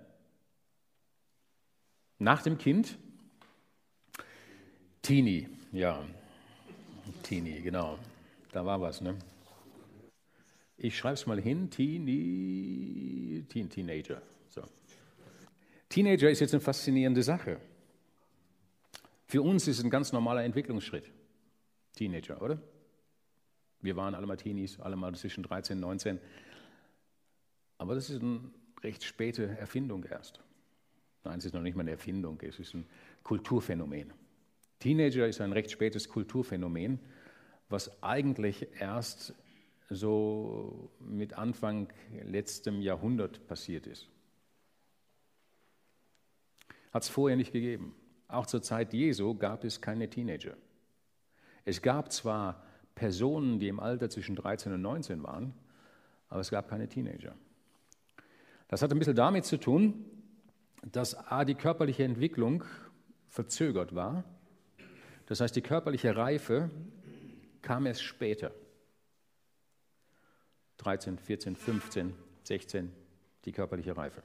Nach dem Kind, Teenie, ja, Teenie, genau, da war was, ne? Ich schreibe es mal hin, Teenie, Teen, Teenager. So. Teenager ist jetzt eine faszinierende Sache. Für uns ist es ein ganz normaler Entwicklungsschritt. Teenager, oder? Wir waren alle mal Teenies, alle mal zwischen 13 und 19. Aber das ist eine recht späte Erfindung erst. Nein, es ist noch nicht mal eine Erfindung, es ist ein Kulturphänomen. Teenager ist ein recht spätes Kulturphänomen, was eigentlich erst so mit Anfang letztem Jahrhundert passiert ist. Hat es vorher nicht gegeben. Auch zur Zeit Jesu gab es keine Teenager. Es gab zwar Personen, die im Alter zwischen 13 und 19 waren, aber es gab keine Teenager. Das hat ein bisschen damit zu tun, dass A, die körperliche Entwicklung verzögert war. Das heißt, die körperliche Reife kam erst später. 13, 14, 15, 16, die körperliche Reife.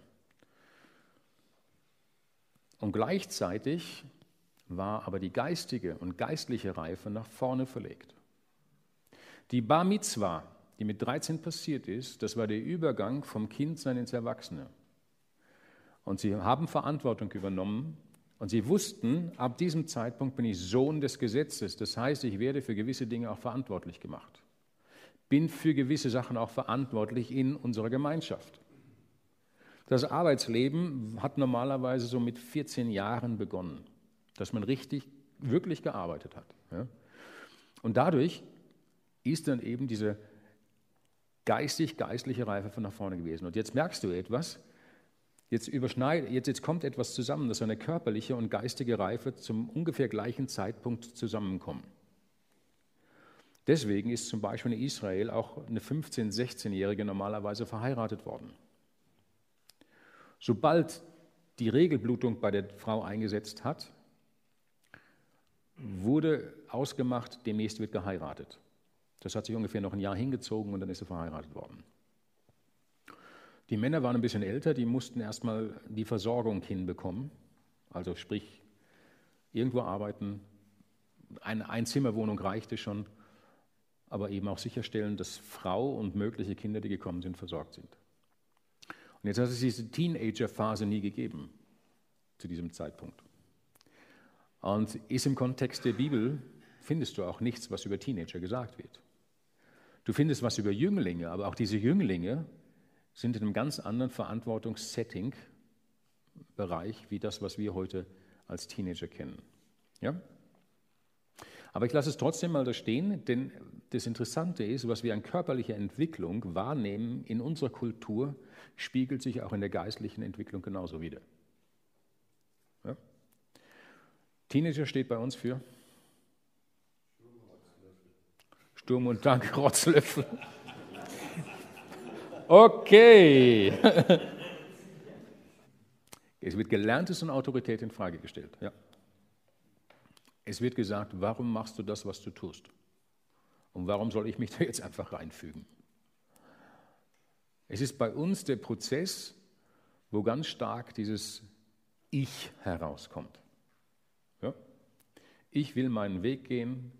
Und gleichzeitig war aber die geistige und geistliche Reife nach vorne verlegt. Die Bar Mitzwa, die mit 13 passiert ist, das war der Übergang vom Kindsein ins Erwachsene. Und sie haben Verantwortung übernommen und sie wussten, ab diesem Zeitpunkt bin ich Sohn des Gesetzes. Das heißt, ich werde für gewisse Dinge auch verantwortlich gemacht. Bin für gewisse Sachen auch verantwortlich in unserer Gemeinschaft. Das Arbeitsleben hat normalerweise so mit 14 Jahren begonnen, dass man richtig, wirklich gearbeitet hat. Und dadurch ist dann eben diese geistig-geistliche Reife von nach vorne gewesen. Und jetzt merkst du etwas, jetzt, jetzt, jetzt kommt etwas zusammen, dass eine körperliche und geistige Reife zum ungefähr gleichen Zeitpunkt zusammenkommen. Deswegen ist zum Beispiel in Israel auch eine 15-, 16-Jährige normalerweise verheiratet worden. Sobald die Regelblutung bei der Frau eingesetzt hat, wurde ausgemacht, demnächst wird geheiratet. Das hat sich ungefähr noch ein Jahr hingezogen und dann ist sie verheiratet worden. Die Männer waren ein bisschen älter, die mussten erstmal die Versorgung hinbekommen, also sprich irgendwo arbeiten. Eine Einzimmerwohnung reichte schon, aber eben auch sicherstellen, dass Frau und mögliche Kinder, die gekommen sind, versorgt sind. Und jetzt hat es diese Teenager-Phase nie gegeben zu diesem Zeitpunkt. Und ist im Kontext der Bibel, findest du auch nichts, was über Teenager gesagt wird. Du findest was über Jünglinge, aber auch diese Jünglinge sind in einem ganz anderen Verantwortungssetting, Bereich, wie das, was wir heute als Teenager kennen. Ja? Aber ich lasse es trotzdem mal da stehen, denn das Interessante ist, was wir an körperlicher Entwicklung wahrnehmen in unserer Kultur, spiegelt sich auch in der geistlichen Entwicklung genauso wieder. Ja? Teenager steht bei uns für Sturm und Dank, Rotzlöffel. Okay. Es wird Gelerntes und Autorität in Frage gestellt. Ja. Es wird gesagt, warum machst du das, was du tust? Und warum soll ich mich da jetzt einfach reinfügen? Es ist bei uns der Prozess, wo ganz stark dieses Ich herauskommt. Ja? Ich will meinen Weg gehen,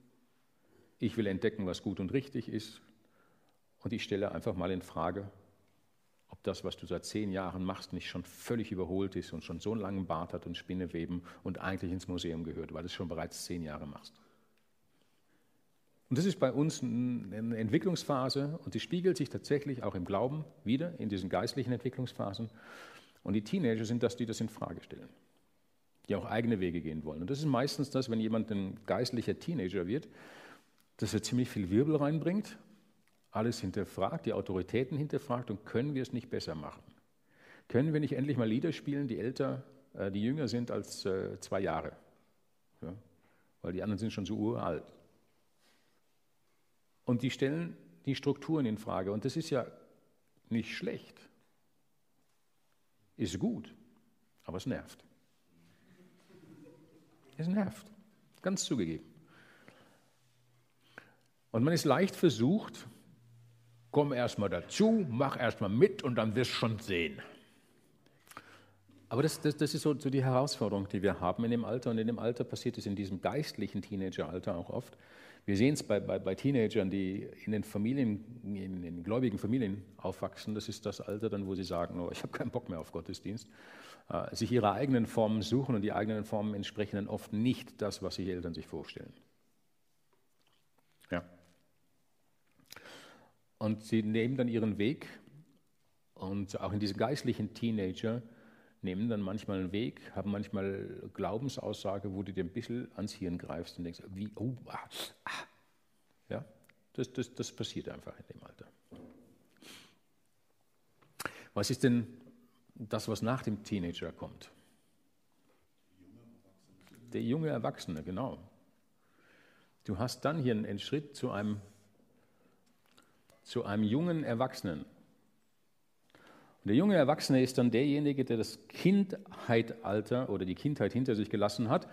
ich will entdecken, was gut und richtig ist, und ich stelle einfach mal in Frage, ob das, was du seit zehn Jahren machst, nicht schon völlig überholt ist und schon so einen langen Bart hat und Spinneweben und eigentlich ins Museum gehört, weil du es schon bereits zehn Jahre machst. Und das ist bei uns eine Entwicklungsphase und die spiegelt sich tatsächlich auch im Glauben wieder, in diesen geistlichen Entwicklungsphasen. Und die Teenager sind das, die das in Frage stellen, die auch eigene Wege gehen wollen. Und das ist meistens das, wenn jemand ein geistlicher Teenager wird, dass er ziemlich viel Wirbel reinbringt, alles hinterfragt, die Autoritäten hinterfragt und können wir es nicht besser machen? Können wir nicht endlich mal Lieder spielen, die älter, äh, die jünger sind als äh, zwei Jahre? Ja? Weil die anderen sind schon so uralt. Und die stellen die Strukturen in Frage. Und das ist ja nicht schlecht. Ist gut, aber es nervt. Es nervt, ganz zugegeben. Und man ist leicht versucht, komm erstmal dazu, mach erstmal mit und dann wirst du schon sehen. Aber das, das, das ist so, so, die Herausforderung, die wir haben in dem Alter. Und in dem Alter passiert es in diesem geistlichen Teenageralter auch oft. Wir sehen es bei, bei, bei, Teenagern, die in den Familien, in den gläubigen Familien aufwachsen. Das ist das Alter dann, wo sie sagen, oh, ich habe keinen Bock mehr auf Gottesdienst. Äh, sich ihre eigenen Formen suchen und die eigenen Formen entsprechen dann oft nicht das, was sich Eltern sich vorstellen. Ja. Und sie nehmen dann ihren Weg und auch in diesem geistlichen Teenager nehmen dann manchmal einen Weg, haben manchmal Glaubensaussage, wo du dir ein bisschen ans Hirn greifst und denkst, wie, oh, ah, ah. Ja, das, das, das passiert einfach in dem Alter. Was ist denn das, was nach dem Teenager kommt? Der junge Erwachsene, genau. Du hast dann hier einen Schritt zu einem zu einem jungen Erwachsenen. Und der junge Erwachsene ist dann derjenige, der das Kindheitalter oder die Kindheit hinter sich gelassen hat,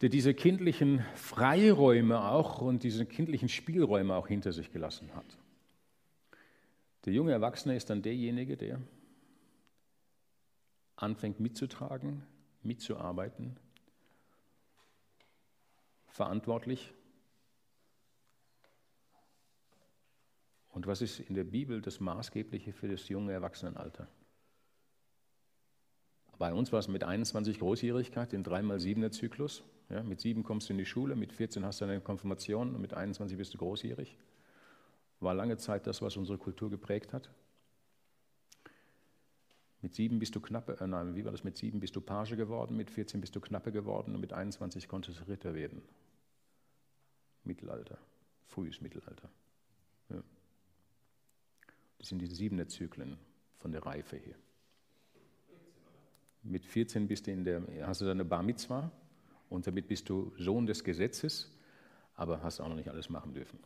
der diese kindlichen Freiräume auch und diese kindlichen Spielräume auch hinter sich gelassen hat. Der junge Erwachsene ist dann derjenige, der anfängt mitzutragen, mitzuarbeiten, verantwortlich Und was ist in der Bibel das Maßgebliche für das junge Erwachsenenalter? Bei uns war es mit 21 Großjährigkeit, den 3x7er Zyklus. Ja, mit 7 kommst du in die Schule, mit 14 hast du eine Konfirmation und mit 21 bist du großjährig. War lange Zeit das, was unsere Kultur geprägt hat. Mit 7 bist du knappe, äh, nein, wie war das? Mit 7 bist du Page geworden, mit 14 bist du Knappe geworden und mit 21 konntest du Ritter werden. Mittelalter, frühes Mittelalter. Ja. Das sind die siebene Zyklen von der Reife her. Mit 14 bist du in der, hast du deine Bar Mitzwa und damit bist du Sohn des Gesetzes, aber hast auch noch nicht alles machen dürfen.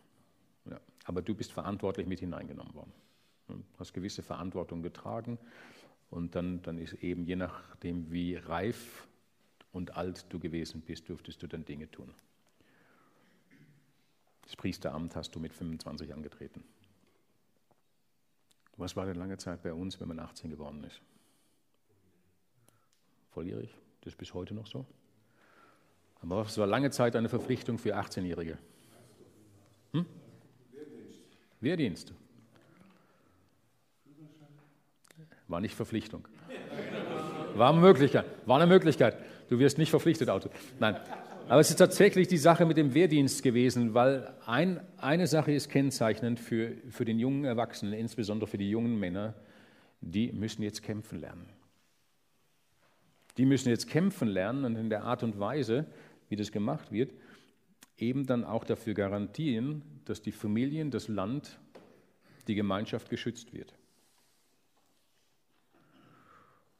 Ja. Aber du bist verantwortlich mit hineingenommen worden. Du hast gewisse Verantwortung getragen und dann, dann ist eben je nachdem, wie reif und alt du gewesen bist, durftest du dann Dinge tun. Das Priesteramt hast du mit 25 angetreten. Was war denn lange Zeit bei uns, wenn man 18 geworden ist? Volljährig? Das ist bis heute noch so. Aber es war lange Zeit eine Verpflichtung für 18-Jährige. Hm? Wehrdienst. War nicht Verpflichtung. War eine Möglichkeit. War eine Möglichkeit. Du wirst nicht verpflichtet, Auto. Nein. Aber es ist tatsächlich die Sache mit dem Wehrdienst gewesen, weil ein, eine Sache ist kennzeichnend für, für den jungen Erwachsenen, insbesondere für die jungen Männer, die müssen jetzt kämpfen lernen. Die müssen jetzt kämpfen lernen und in der Art und Weise, wie das gemacht wird, eben dann auch dafür garantieren, dass die Familien, das Land, die Gemeinschaft geschützt wird.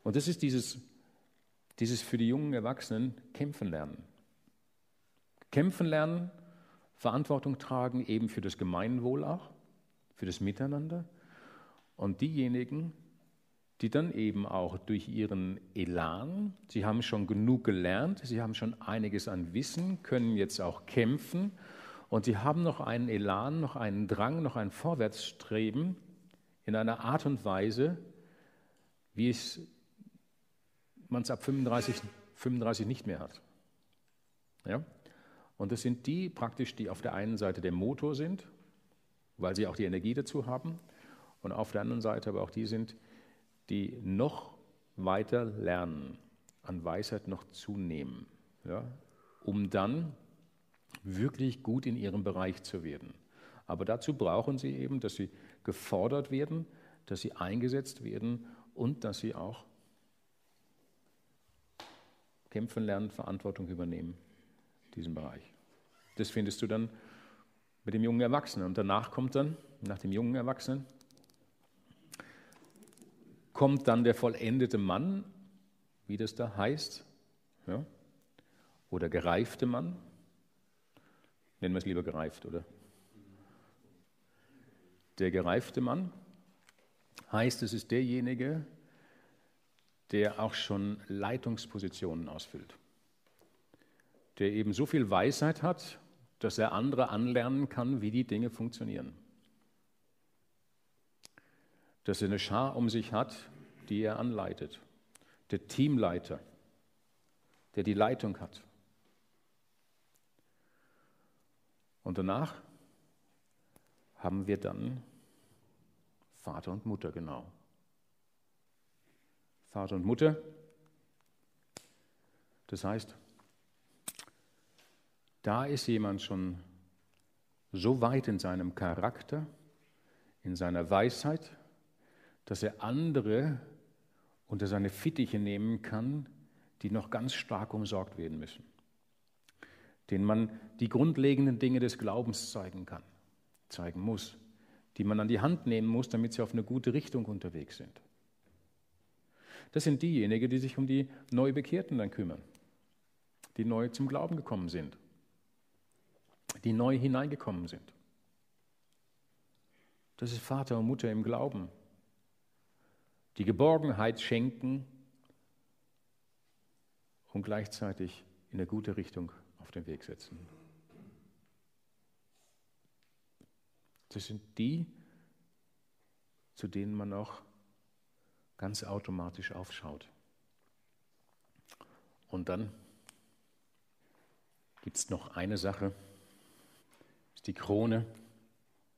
Und das ist dieses, dieses für die jungen Erwachsenen kämpfen lernen. Kämpfen lernen, Verantwortung tragen, eben für das Gemeinwohl auch, für das Miteinander. Und diejenigen, die dann eben auch durch ihren Elan, sie haben schon genug gelernt, sie haben schon einiges an Wissen, können jetzt auch kämpfen Und sie haben noch einen Elan, noch einen Drang, noch ein Vorwärtsstreben in einer Art und Weise, wie es man es ab 35, 35 nicht mehr hat. Ja? Und das sind die praktisch, die auf der einen Seite der Motor sind, weil sie auch die Energie dazu haben, und auf der anderen Seite aber auch die sind, die noch weiter lernen, an Weisheit noch zunehmen, ja? um dann wirklich gut in ihrem Bereich zu werden. Aber dazu brauchen sie eben, dass sie gefordert werden, dass sie eingesetzt werden und dass sie auch kämpfen lernen, Verantwortung übernehmen, diesen Bereich. Das findest du dann mit dem jungen Erwachsenen. Und danach kommt dann, nach dem jungen Erwachsenen, kommt dann der vollendete Mann, wie das da heißt, ja? oder gereifte Mann. Nennen wir es lieber gereift, oder? Der gereifte Mann heißt, es ist derjenige, der auch schon Leitungspositionen ausfüllt, der eben so viel Weisheit hat, dass er andere anlernen kann, wie die Dinge funktionieren. Dass er eine Schar um sich hat, die er anleitet. Der Teamleiter, der die Leitung hat. Und danach haben wir dann Vater und Mutter genau. Vater und Mutter. Das heißt, da ist jemand schon so weit in seinem Charakter, in seiner Weisheit, dass er andere unter seine Fittiche nehmen kann, die noch ganz stark umsorgt werden müssen, denen man die grundlegenden Dinge des Glaubens zeigen kann, zeigen muss, die man an die Hand nehmen muss, damit sie auf eine gute Richtung unterwegs sind. Das sind diejenigen, die sich um die Neubekehrten dann kümmern, die neu zum Glauben gekommen sind, die neu hineingekommen sind. Das ist Vater und Mutter im Glauben, die Geborgenheit schenken und gleichzeitig in eine gute Richtung auf den Weg setzen. Das sind die, zu denen man auch ganz automatisch aufschaut. Und dann gibt es noch eine Sache, die Krone,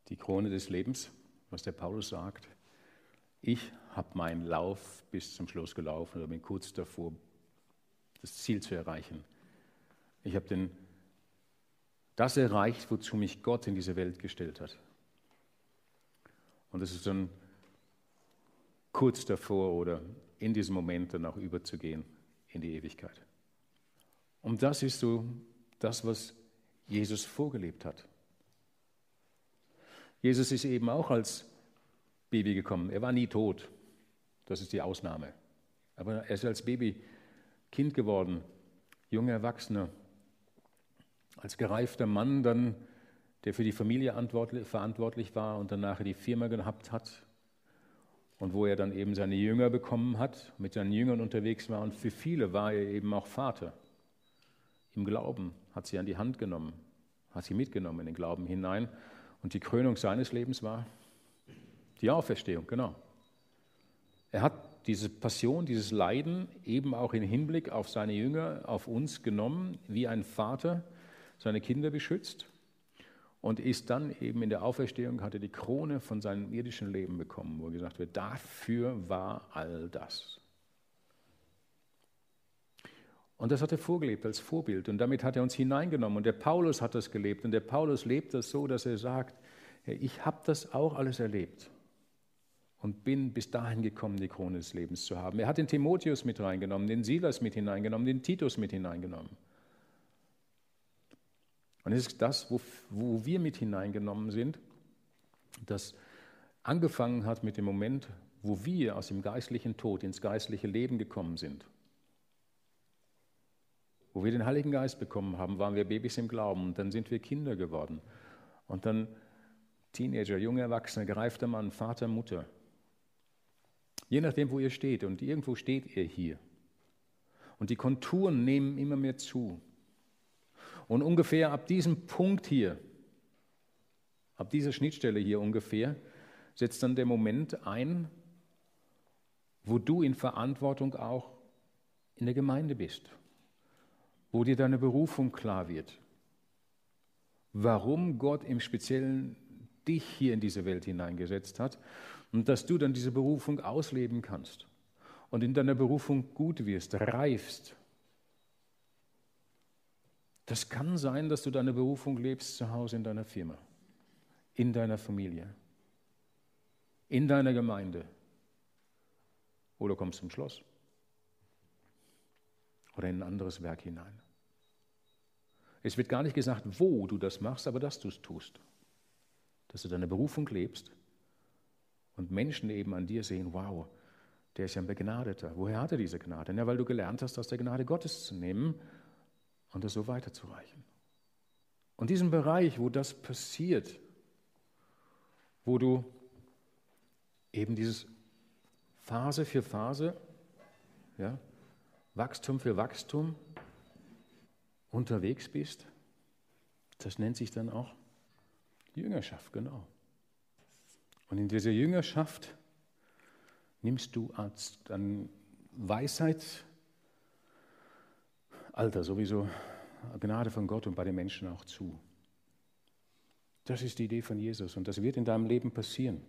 die Krone des Lebens, was der Paulus sagt. Ich habe meinen Lauf bis zum Schluss gelaufen oder bin kurz davor, das Ziel zu erreichen. Ich habe das erreicht, wozu mich Gott in diese Welt gestellt hat. Und das ist dann kurz davor oder in diesem Moment dann auch überzugehen in die Ewigkeit. Und das ist so das, was Jesus vorgelebt hat. Jesus ist eben auch als Baby gekommen. Er war nie tot. Das ist die Ausnahme. Aber er ist als Baby Kind geworden, junger Erwachsener, als gereifter Mann dann, der für die Familie verantwortlich war und danach die Firma gehabt hat und wo er dann eben seine Jünger bekommen hat, mit seinen Jüngern unterwegs war und für viele war er eben auch Vater. Im Glauben hat sie an die Hand genommen, hat sie mitgenommen in den Glauben hinein und die Krönung seines Lebens war die Auferstehung, genau. Er hat diese Passion, dieses Leiden eben auch im Hinblick auf seine Jünger, auf uns genommen, wie ein Vater seine Kinder beschützt und ist dann eben in der Auferstehung, hatte die Krone von seinem irdischen Leben bekommen, wo gesagt wird, dafür war all das. Und das hat er vorgelebt als Vorbild und damit hat er uns hineingenommen. Und der Paulus hat das gelebt und der Paulus lebt das so, dass er sagt, ich habe das auch alles erlebt und bin bis dahin gekommen, die Krone des Lebens zu haben. Er hat den Timotheus mit reingenommen, den Silas mit hineingenommen, den Titus mit hineingenommen. Und es ist das, wo, wo wir mit hineingenommen sind, das angefangen hat mit dem Moment, wo wir aus dem geistlichen Tod ins geistliche Leben gekommen sind. Wo wir den Heiligen Geist bekommen haben, waren wir Babys im Glauben und dann sind wir Kinder geworden. Und dann Teenager, junge Erwachsene, gereifter Mann, Vater, Mutter. Je nachdem, wo ihr steht. Und irgendwo steht ihr hier. Und die Konturen nehmen immer mehr zu. Und ungefähr ab diesem Punkt hier, Ab dieser Schnittstelle hier ungefähr setzt dann der Moment ein, wo du in Verantwortung auch in der Gemeinde bist, wo dir deine Berufung klar wird, warum Gott im Speziellen dich hier in diese Welt hineingesetzt hat und dass du dann diese Berufung ausleben kannst und in deiner Berufung gut wirst, reifst. Das kann sein, dass du deine Berufung lebst zu Hause in deiner Firma, in deiner Familie, in deiner Gemeinde oder kommst zum Schloss oder in ein anderes Werk hinein. Es wird gar nicht gesagt, wo du das machst, aber dass du es tust. Dass du deine Berufung lebst und Menschen eben an dir sehen, wow, der ist ja ein Begnadeter. Woher hat er diese Gnade? Ja, weil du gelernt hast, aus der Gnade Gottes zu nehmen und das so weiterzureichen. Und diesen Bereich, wo das passiert, wo du eben dieses Phase für Phase, ja, Wachstum für Wachstum unterwegs bist, das nennt sich dann auch Jüngerschaft, genau. Und in dieser Jüngerschaft nimmst du dann Weisheit, Alter sowieso, Gnade von Gott und bei den Menschen auch zu. Das ist die Idee von Jesus und das wird in deinem Leben passieren.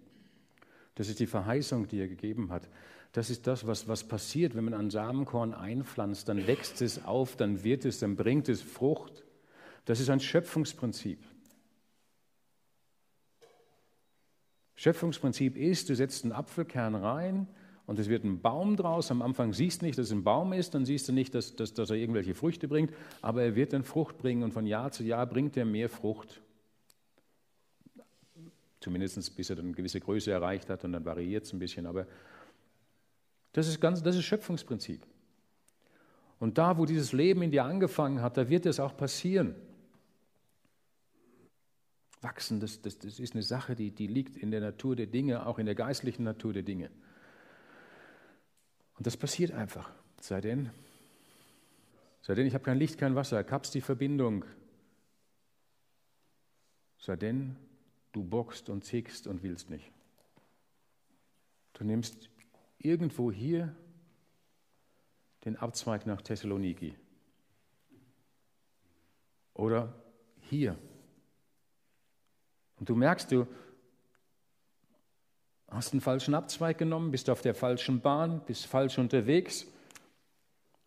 Das ist die Verheißung, die er gegeben hat. Das ist das, was, was passiert, wenn man ein Samenkorn einpflanzt. Dann wächst es auf, dann wird es, dann bringt es Frucht. Das ist ein Schöpfungsprinzip. Schöpfungsprinzip ist, du setzt einen Apfelkern rein und es wird ein Baum draus. Am Anfang siehst du nicht, dass es ein Baum ist, dann siehst du nicht, dass, dass, dass er irgendwelche Früchte bringt, aber er wird dann Frucht bringen und von Jahr zu Jahr bringt er mehr Frucht. Zumindest bis er dann eine gewisse Größe erreicht hat und dann variiert es ein bisschen. Aber das ist, ganz, das ist Schöpfungsprinzip. Und da, wo dieses Leben in dir angefangen hat, da wird es auch passieren. Wachsen, das, das, das ist eine Sache, die, die liegt in der Natur der Dinge, auch in der geistlichen Natur der Dinge. Und das passiert einfach. Sei denn, sei denn, ich habe kein Licht, kein Wasser, kapst die Verbindung. Sei denn, du bockst und zickst und willst nicht. Du nimmst irgendwo hier den Abzweig nach Thessaloniki. Oder hier. Und du merkst, du hast einen falschen Abzweig genommen, bist auf der falschen Bahn, bist falsch unterwegs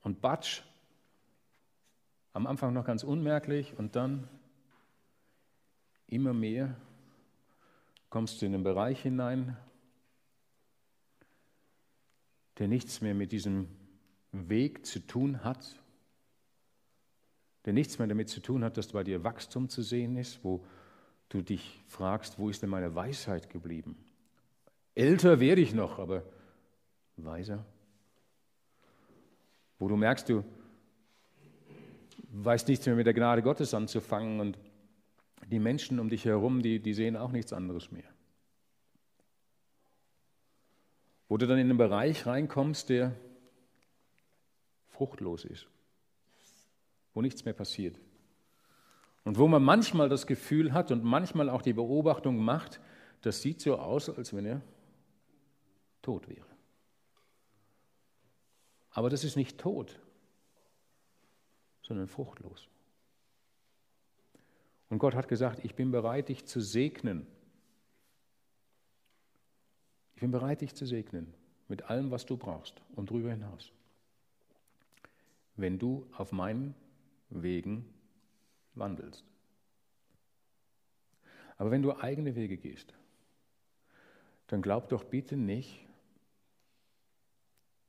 und batsch. Am Anfang noch ganz unmerklich und dann immer mehr kommst du in einen Bereich hinein, der nichts mehr mit diesem Weg zu tun hat, der nichts mehr damit zu tun hat, dass bei dir Wachstum zu sehen ist, wo du dich fragst, wo ist denn meine Weisheit geblieben? Älter werde ich noch, aber weiser. Wo du merkst, du weißt nichts mehr mit der Gnade Gottes anzufangen und die Menschen um dich herum, die, die sehen auch nichts anderes mehr. Wo du dann in einen Bereich reinkommst, der fruchtlos ist, wo nichts mehr passiert. Und wo man manchmal das Gefühl hat und manchmal auch die Beobachtung macht, das sieht so aus, als wenn er tot wäre. Aber das ist nicht tot, sondern fruchtlos. Und Gott hat gesagt, ich bin bereit, dich zu segnen. Ich bin bereit, dich zu segnen mit allem, was du brauchst und darüber hinaus. Wenn du auf meinen Wegen wandelst. Aber wenn du eigene Wege gehst, dann glaub doch bitte nicht,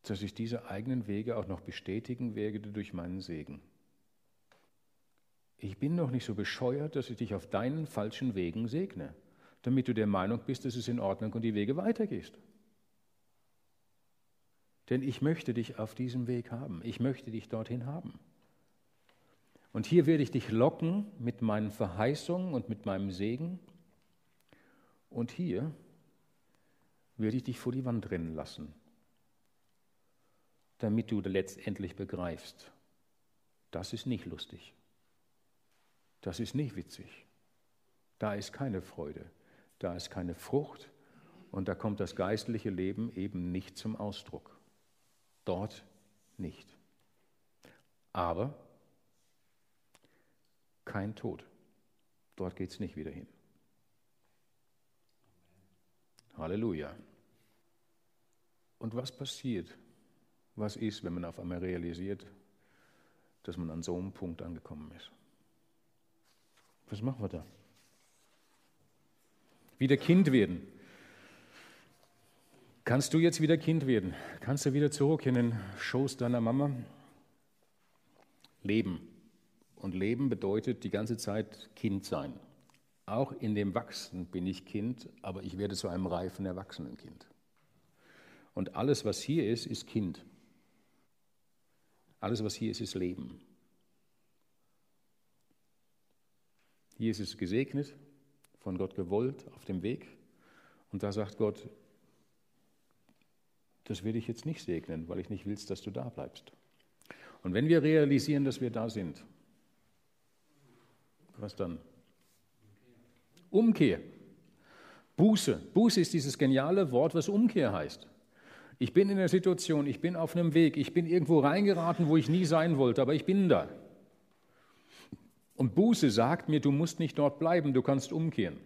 dass ich diese eigenen Wege auch noch bestätigen werde durch meinen Segen ich bin noch nicht so bescheuert, dass ich dich auf deinen falschen Wegen segne, damit du der Meinung bist, dass es in Ordnung und die Wege weitergehst. Denn ich möchte dich auf diesem Weg haben. Ich möchte dich dorthin haben. Und hier werde ich dich locken mit meinen Verheißungen und mit meinem Segen. Und hier werde ich dich vor die Wand rennen lassen, damit du letztendlich begreifst, das ist nicht lustig. Das ist nicht witzig. Da ist keine Freude, da ist keine Frucht und da kommt das geistliche Leben eben nicht zum Ausdruck. Dort nicht. Aber kein Tod. Dort geht es nicht wieder hin. Halleluja. Und was passiert? Was ist, wenn man auf einmal realisiert, dass man an so einem Punkt angekommen ist? Was machen wir da? Wieder Kind werden. Kannst du jetzt wieder Kind werden? Kannst du wieder zurück in den Schoß deiner Mama? Leben. Und Leben bedeutet die ganze Zeit Kind sein. Auch in dem Wachsen bin ich Kind, aber ich werde zu einem reifen, erwachsenen Kind. Und alles, was hier ist, ist Kind. Alles, was hier ist, ist Leben. Hier ist es gesegnet, von Gott gewollt, auf dem Weg. Und da sagt Gott, das will ich jetzt nicht segnen, weil ich nicht will, dass du da bleibst. Und wenn wir realisieren, dass wir da sind, was dann? Umkehr. Buße. Buße ist dieses geniale Wort, was Umkehr heißt. Ich bin in der Situation, ich bin auf einem Weg, ich bin irgendwo reingeraten, wo ich nie sein wollte, aber ich bin da. Und Buße sagt mir, du musst nicht dort bleiben, du kannst umkehren.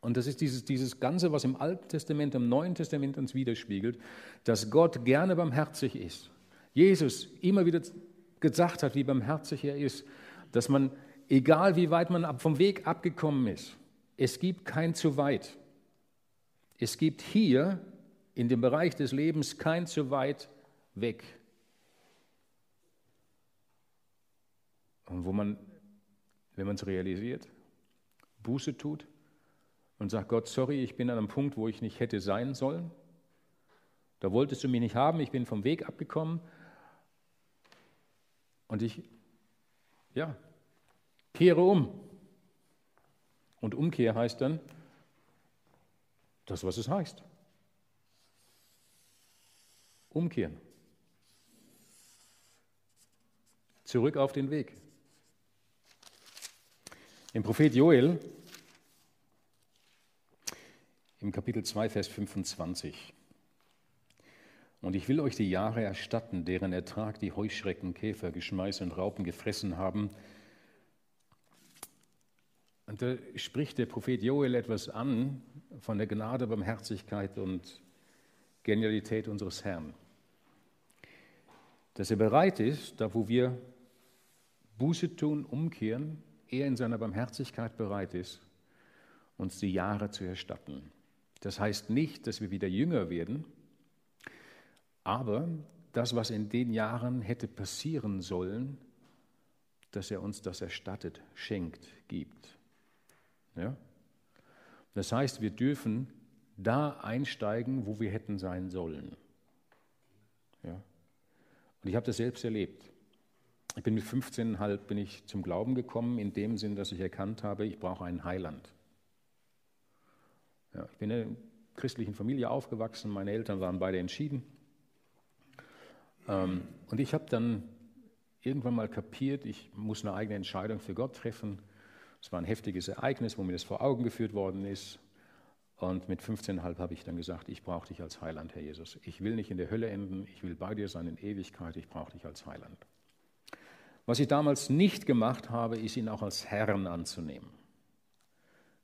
Und das ist dieses, dieses Ganze, was im Alten Testament, im Neuen Testament uns widerspiegelt, dass Gott gerne barmherzig ist. Jesus immer wieder gesagt hat, wie barmherzig er ist, dass man, egal wie weit man vom Weg abgekommen ist, es gibt kein zu weit. Es gibt hier in dem Bereich des Lebens kein zu weit weg. Und wo man, wenn man es realisiert, Buße tut und sagt, Gott, sorry, ich bin an einem Punkt, wo ich nicht hätte sein sollen. Da wolltest du mich nicht haben, ich bin vom Weg abgekommen. Und ich, ja, kehre um. Und Umkehr heißt dann das, was es heißt. Umkehren. Zurück auf den Weg. Im Prophet Joel, im Kapitel 2, Vers 25. Und ich will euch die Jahre erstatten, deren Ertrag die Heuschrecken, Käfer, Geschmeiß und Raupen gefressen haben. Und da spricht der Prophet Joel etwas an von der Gnade, Barmherzigkeit und Genialität unseres Herrn dass er bereit ist, da wo wir Buße tun, umkehren, er in seiner Barmherzigkeit bereit ist, uns die Jahre zu erstatten. Das heißt nicht, dass wir wieder jünger werden, aber das, was in den Jahren hätte passieren sollen, dass er uns das erstattet, schenkt, gibt. Ja? Das heißt, wir dürfen da einsteigen, wo wir hätten sein sollen. Ja? Und ich habe das selbst erlebt. Ich bin mit 15,5 bin ich zum Glauben gekommen, in dem Sinn, dass ich erkannt habe, ich brauche einen Heiland. Ja, ich bin in einer christlichen Familie aufgewachsen, meine Eltern waren beide entschieden. Ähm, und ich habe dann irgendwann mal kapiert, ich muss eine eigene Entscheidung für Gott treffen. Es war ein heftiges Ereignis, wo mir das vor Augen geführt worden ist. Und mit 15,5 habe ich dann gesagt, ich brauche dich als Heiland, Herr Jesus. Ich will nicht in der Hölle enden, ich will bei dir sein in Ewigkeit, ich brauche dich als Heiland. Was ich damals nicht gemacht habe, ist ihn auch als Herrn anzunehmen.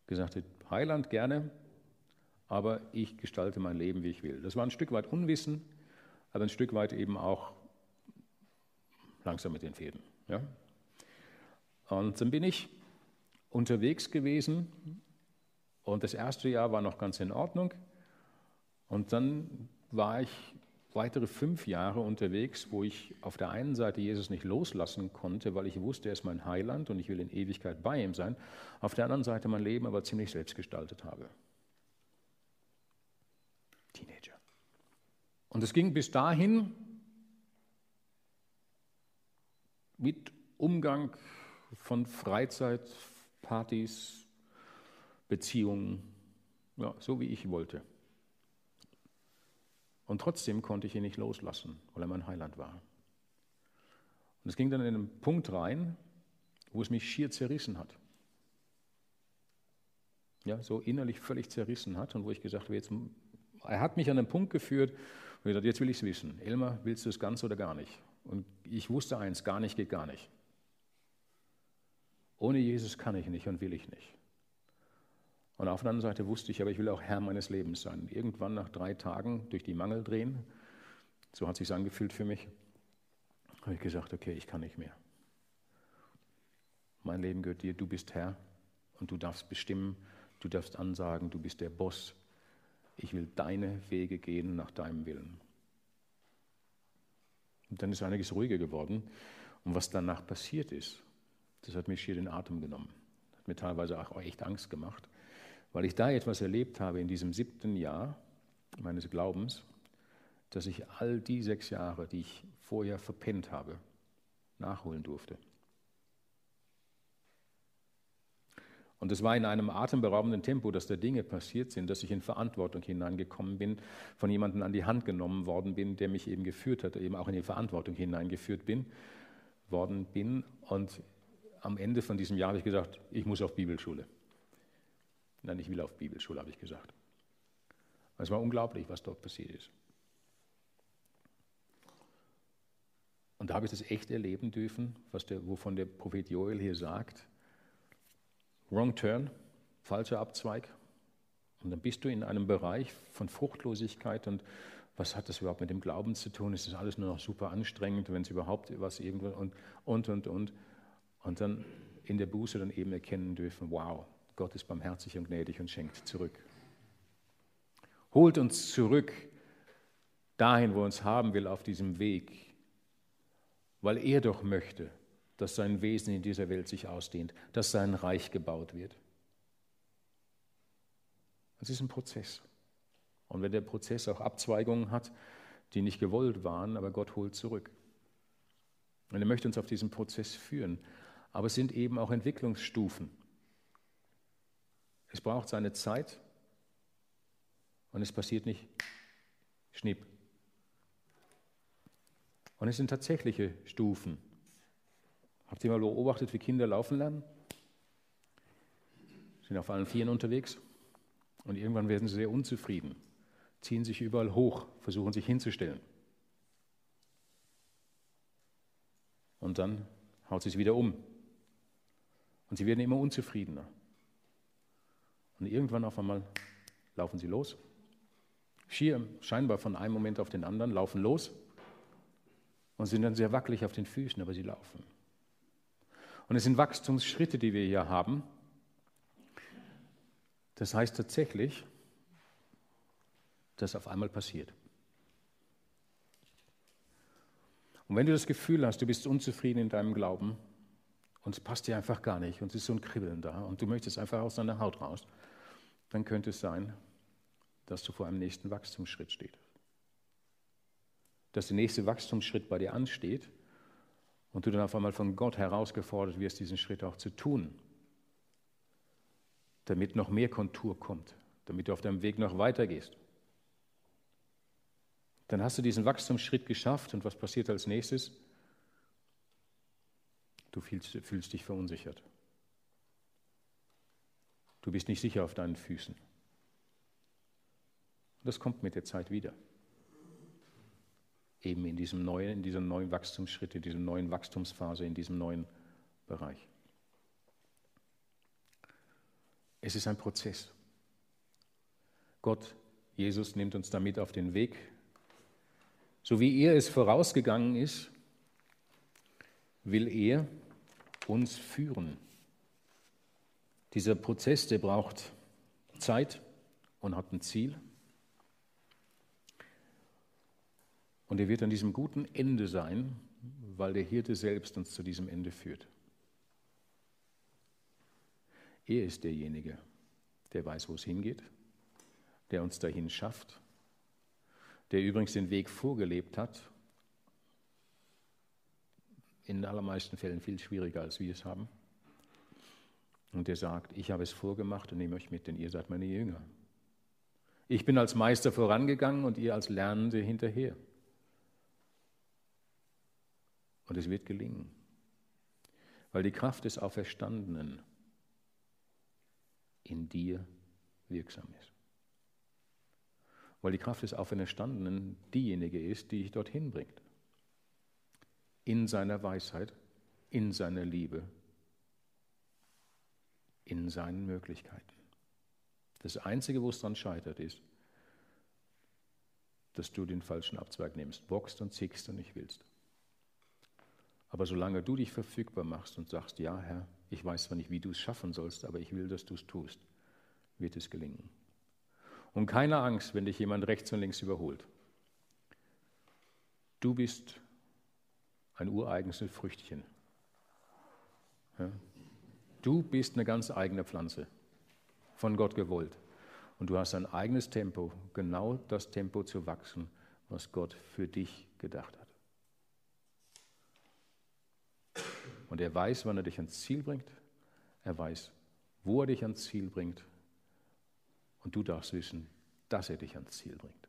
Gesagt, Heiland gerne, aber ich gestalte mein Leben, wie ich will. Das war ein Stück weit Unwissen, aber ein Stück weit eben auch langsam mit den Fäden. Ja? Und dann bin ich unterwegs gewesen und das erste Jahr war noch ganz in Ordnung. Und dann war ich weitere fünf Jahre unterwegs, wo ich auf der einen Seite Jesus nicht loslassen konnte, weil ich wusste, er ist mein Heiland und ich will in Ewigkeit bei ihm sein. Auf der anderen Seite mein Leben aber ziemlich selbst gestaltet habe. Teenager. Und es ging bis dahin mit Umgang von Freizeit, Partys, Beziehungen, ja, so wie ich wollte. Und trotzdem konnte ich ihn nicht loslassen, weil er mein Heiland war. Und es ging dann in einen Punkt rein, wo es mich schier zerrissen hat. ja, so innerlich völlig zerrissen hat und wo ich gesagt habe, jetzt, er hat mich an den Punkt geführt, und ich dachte, jetzt will ich es wissen. Elmar, willst du es ganz oder gar nicht? Und ich wusste eins, gar nicht geht gar nicht. Ohne Jesus kann ich nicht und will ich nicht. Und auf der anderen Seite wusste ich, aber ich will auch Herr meines Lebens sein. Irgendwann nach drei Tagen durch die Mangel drehen, so hat es sich angefühlt für mich, habe ich gesagt, okay, ich kann nicht mehr. Mein Leben gehört dir, du bist Herr und du darfst bestimmen, du darfst ansagen, du bist der Boss. Ich will deine Wege gehen nach deinem Willen. Und dann ist einiges ruhiger geworden. Und was danach passiert ist, das hat mich hier den Atem genommen. Hat mir teilweise auch echt Angst gemacht, weil ich da etwas erlebt habe in diesem siebten Jahr meines Glaubens, dass ich all die sechs Jahre, die ich vorher verpennt habe, nachholen durfte. Und es war in einem atemberaubenden Tempo, dass da Dinge passiert sind, dass ich in Verantwortung hineingekommen bin, von jemandem an die Hand genommen worden bin, der mich eben geführt hat, eben auch in die Verantwortung hineingeführt bin, worden bin. Und am Ende von diesem Jahr habe ich gesagt, ich muss auf Bibelschule. Nein, ich will auf Bibelschule, habe ich gesagt. Es war unglaublich, was dort passiert ist. Und da habe ich das echt erleben dürfen, was der, wovon der Prophet Joel hier sagt Wrong Turn, falscher Abzweig. Und dann bist du in einem Bereich von Fruchtlosigkeit und was hat das überhaupt mit dem Glauben zu tun? Ist das alles nur noch super anstrengend, wenn es überhaupt was irgendwo und, und, und, und. Und dann in der Buße dann eben erkennen dürfen, wow, Gott ist barmherzig und gnädig und schenkt zurück. Holt uns zurück dahin, wo er uns haben will, auf diesem Weg, weil er doch möchte, dass sein Wesen in dieser Welt sich ausdehnt, dass sein Reich gebaut wird. Es ist ein Prozess. Und wenn der Prozess auch Abzweigungen hat, die nicht gewollt waren, aber Gott holt zurück. Und er möchte uns auf diesen Prozess führen. Aber es sind eben auch Entwicklungsstufen. Es braucht seine Zeit und es passiert nicht schnipp. Und es sind tatsächliche Stufen. Habt ihr mal beobachtet, wie Kinder laufen lernen? Sind auf allen Vieren unterwegs und irgendwann werden sie sehr unzufrieden, ziehen sich überall hoch, versuchen sich hinzustellen. Und dann haut sie es wieder um. Und sie werden immer unzufriedener. Und irgendwann auf einmal laufen sie los. Schier, scheinbar von einem Moment auf den anderen, laufen los und sind dann sehr wackelig auf den Füßen, aber sie laufen. Und es sind Wachstumsschritte, die wir hier haben. Das heißt tatsächlich, dass auf einmal passiert. Und wenn du das Gefühl hast, du bist unzufrieden in deinem Glauben und es passt dir einfach gar nicht und es ist so ein Kribbeln da und du möchtest einfach aus deiner Haut raus, dann könnte es sein, dass du vor einem nächsten Wachstumsschritt stehst. Dass der nächste Wachstumsschritt bei dir ansteht und du dann auf einmal von Gott herausgefordert wirst, diesen Schritt auch zu tun, damit noch mehr Kontur kommt, damit du auf deinem Weg noch weitergehst. Dann hast du diesen Wachstumsschritt geschafft und was passiert als nächstes? Du fühlst, fühlst dich verunsichert. Du bist nicht sicher auf deinen Füßen. Das kommt mit der Zeit wieder eben in diesem neuen, in diesem neuen Wachstumsschritt, in dieser neuen Wachstumsphase, in diesem neuen Bereich. Es ist ein Prozess. Gott, Jesus nimmt uns damit auf den Weg. So wie er es vorausgegangen ist, will er uns führen. Dieser Prozess, der braucht Zeit und hat ein Ziel. Und er wird an diesem guten Ende sein, weil der Hirte selbst uns zu diesem Ende führt. Er ist derjenige, der weiß, wo es hingeht, der uns dahin schafft, der übrigens den Weg vorgelebt hat, in den allermeisten Fällen viel schwieriger, als wir es haben. Und der sagt, ich habe es vorgemacht und nehme euch mit, denn ihr seid meine Jünger. Ich bin als Meister vorangegangen und ihr als Lernende hinterher. Und es wird gelingen. Weil die Kraft des Auferstandenen in dir wirksam ist. Weil die Kraft des Auferstandenen diejenige ist, die dich dorthin bringt. In seiner Weisheit, in seiner Liebe, in seinen Möglichkeiten. Das Einzige, wo es dann scheitert, ist, dass du den falschen Abzweig nimmst, bockst und zickst und nicht willst. Aber solange du dich verfügbar machst und sagst, ja Herr, ich weiß zwar nicht, wie du es schaffen sollst, aber ich will, dass du es tust, wird es gelingen. Und keine Angst, wenn dich jemand rechts und links überholt. Du bist ein ureigenes Früchtchen. Ja? Du bist eine ganz eigene Pflanze, von Gott gewollt. Und du hast ein eigenes Tempo, genau das Tempo zu wachsen, was Gott für dich gedacht hat. Und er weiß, wann er dich ans Ziel bringt. Er weiß, wo er dich ans Ziel bringt. Und du darfst wissen, dass er dich ans Ziel bringt.